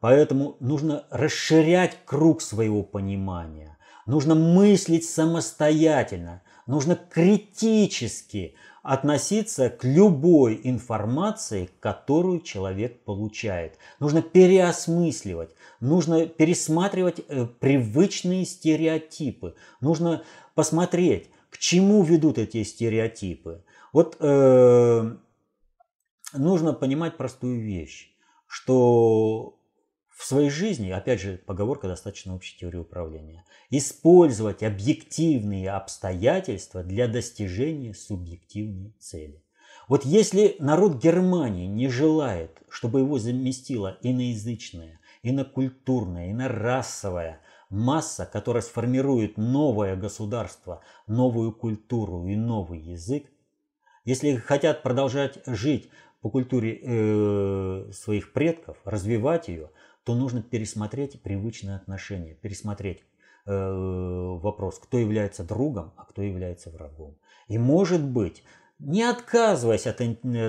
Поэтому нужно расширять круг своего понимания. Нужно мыслить самостоятельно, нужно критически относиться к любой информации, которую человек получает. Нужно переосмысливать, нужно пересматривать э, привычные стереотипы, нужно посмотреть, к чему ведут эти стереотипы. Вот э, нужно понимать простую вещь, что в своей жизни, опять же, поговорка достаточно общей теории управления, использовать объективные обстоятельства для достижения субъективной цели. Вот если народ Германии не желает, чтобы его заместила иноязычная, инокультурная, инорасовая масса, которая сформирует новое государство, новую культуру и новый язык, Если хотят продолжать жить по культуре э, своих предков, развивать ее, то нужно пересмотреть привычные отношения, пересмотреть э, вопрос, кто является другом, а кто является врагом. И может быть, не отказываясь от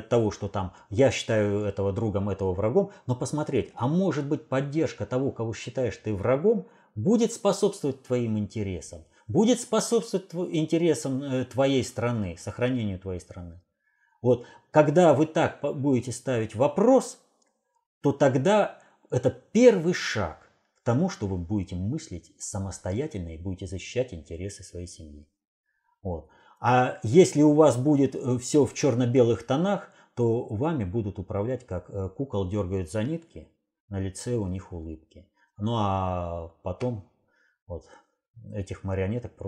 того, что там я считаю этого другом, этого врагом, но посмотреть, а может быть поддержка того, кого считаешь ты врагом, будет способствовать твоим интересам, будет способствовать интересам э, твоей страны, сохранению твоей страны. Вот, когда вы так будете ставить вопрос, то тогда это первый шаг к тому, что вы будете мыслить самостоятельно и будете защищать интересы своей семьи. Вот. А если у вас будет э, все в черно-белых тонах, то вами будут управлять, как э, кукол дергают за нитки, на лице у них улыбки. Ну а потом вот этих марионеток просто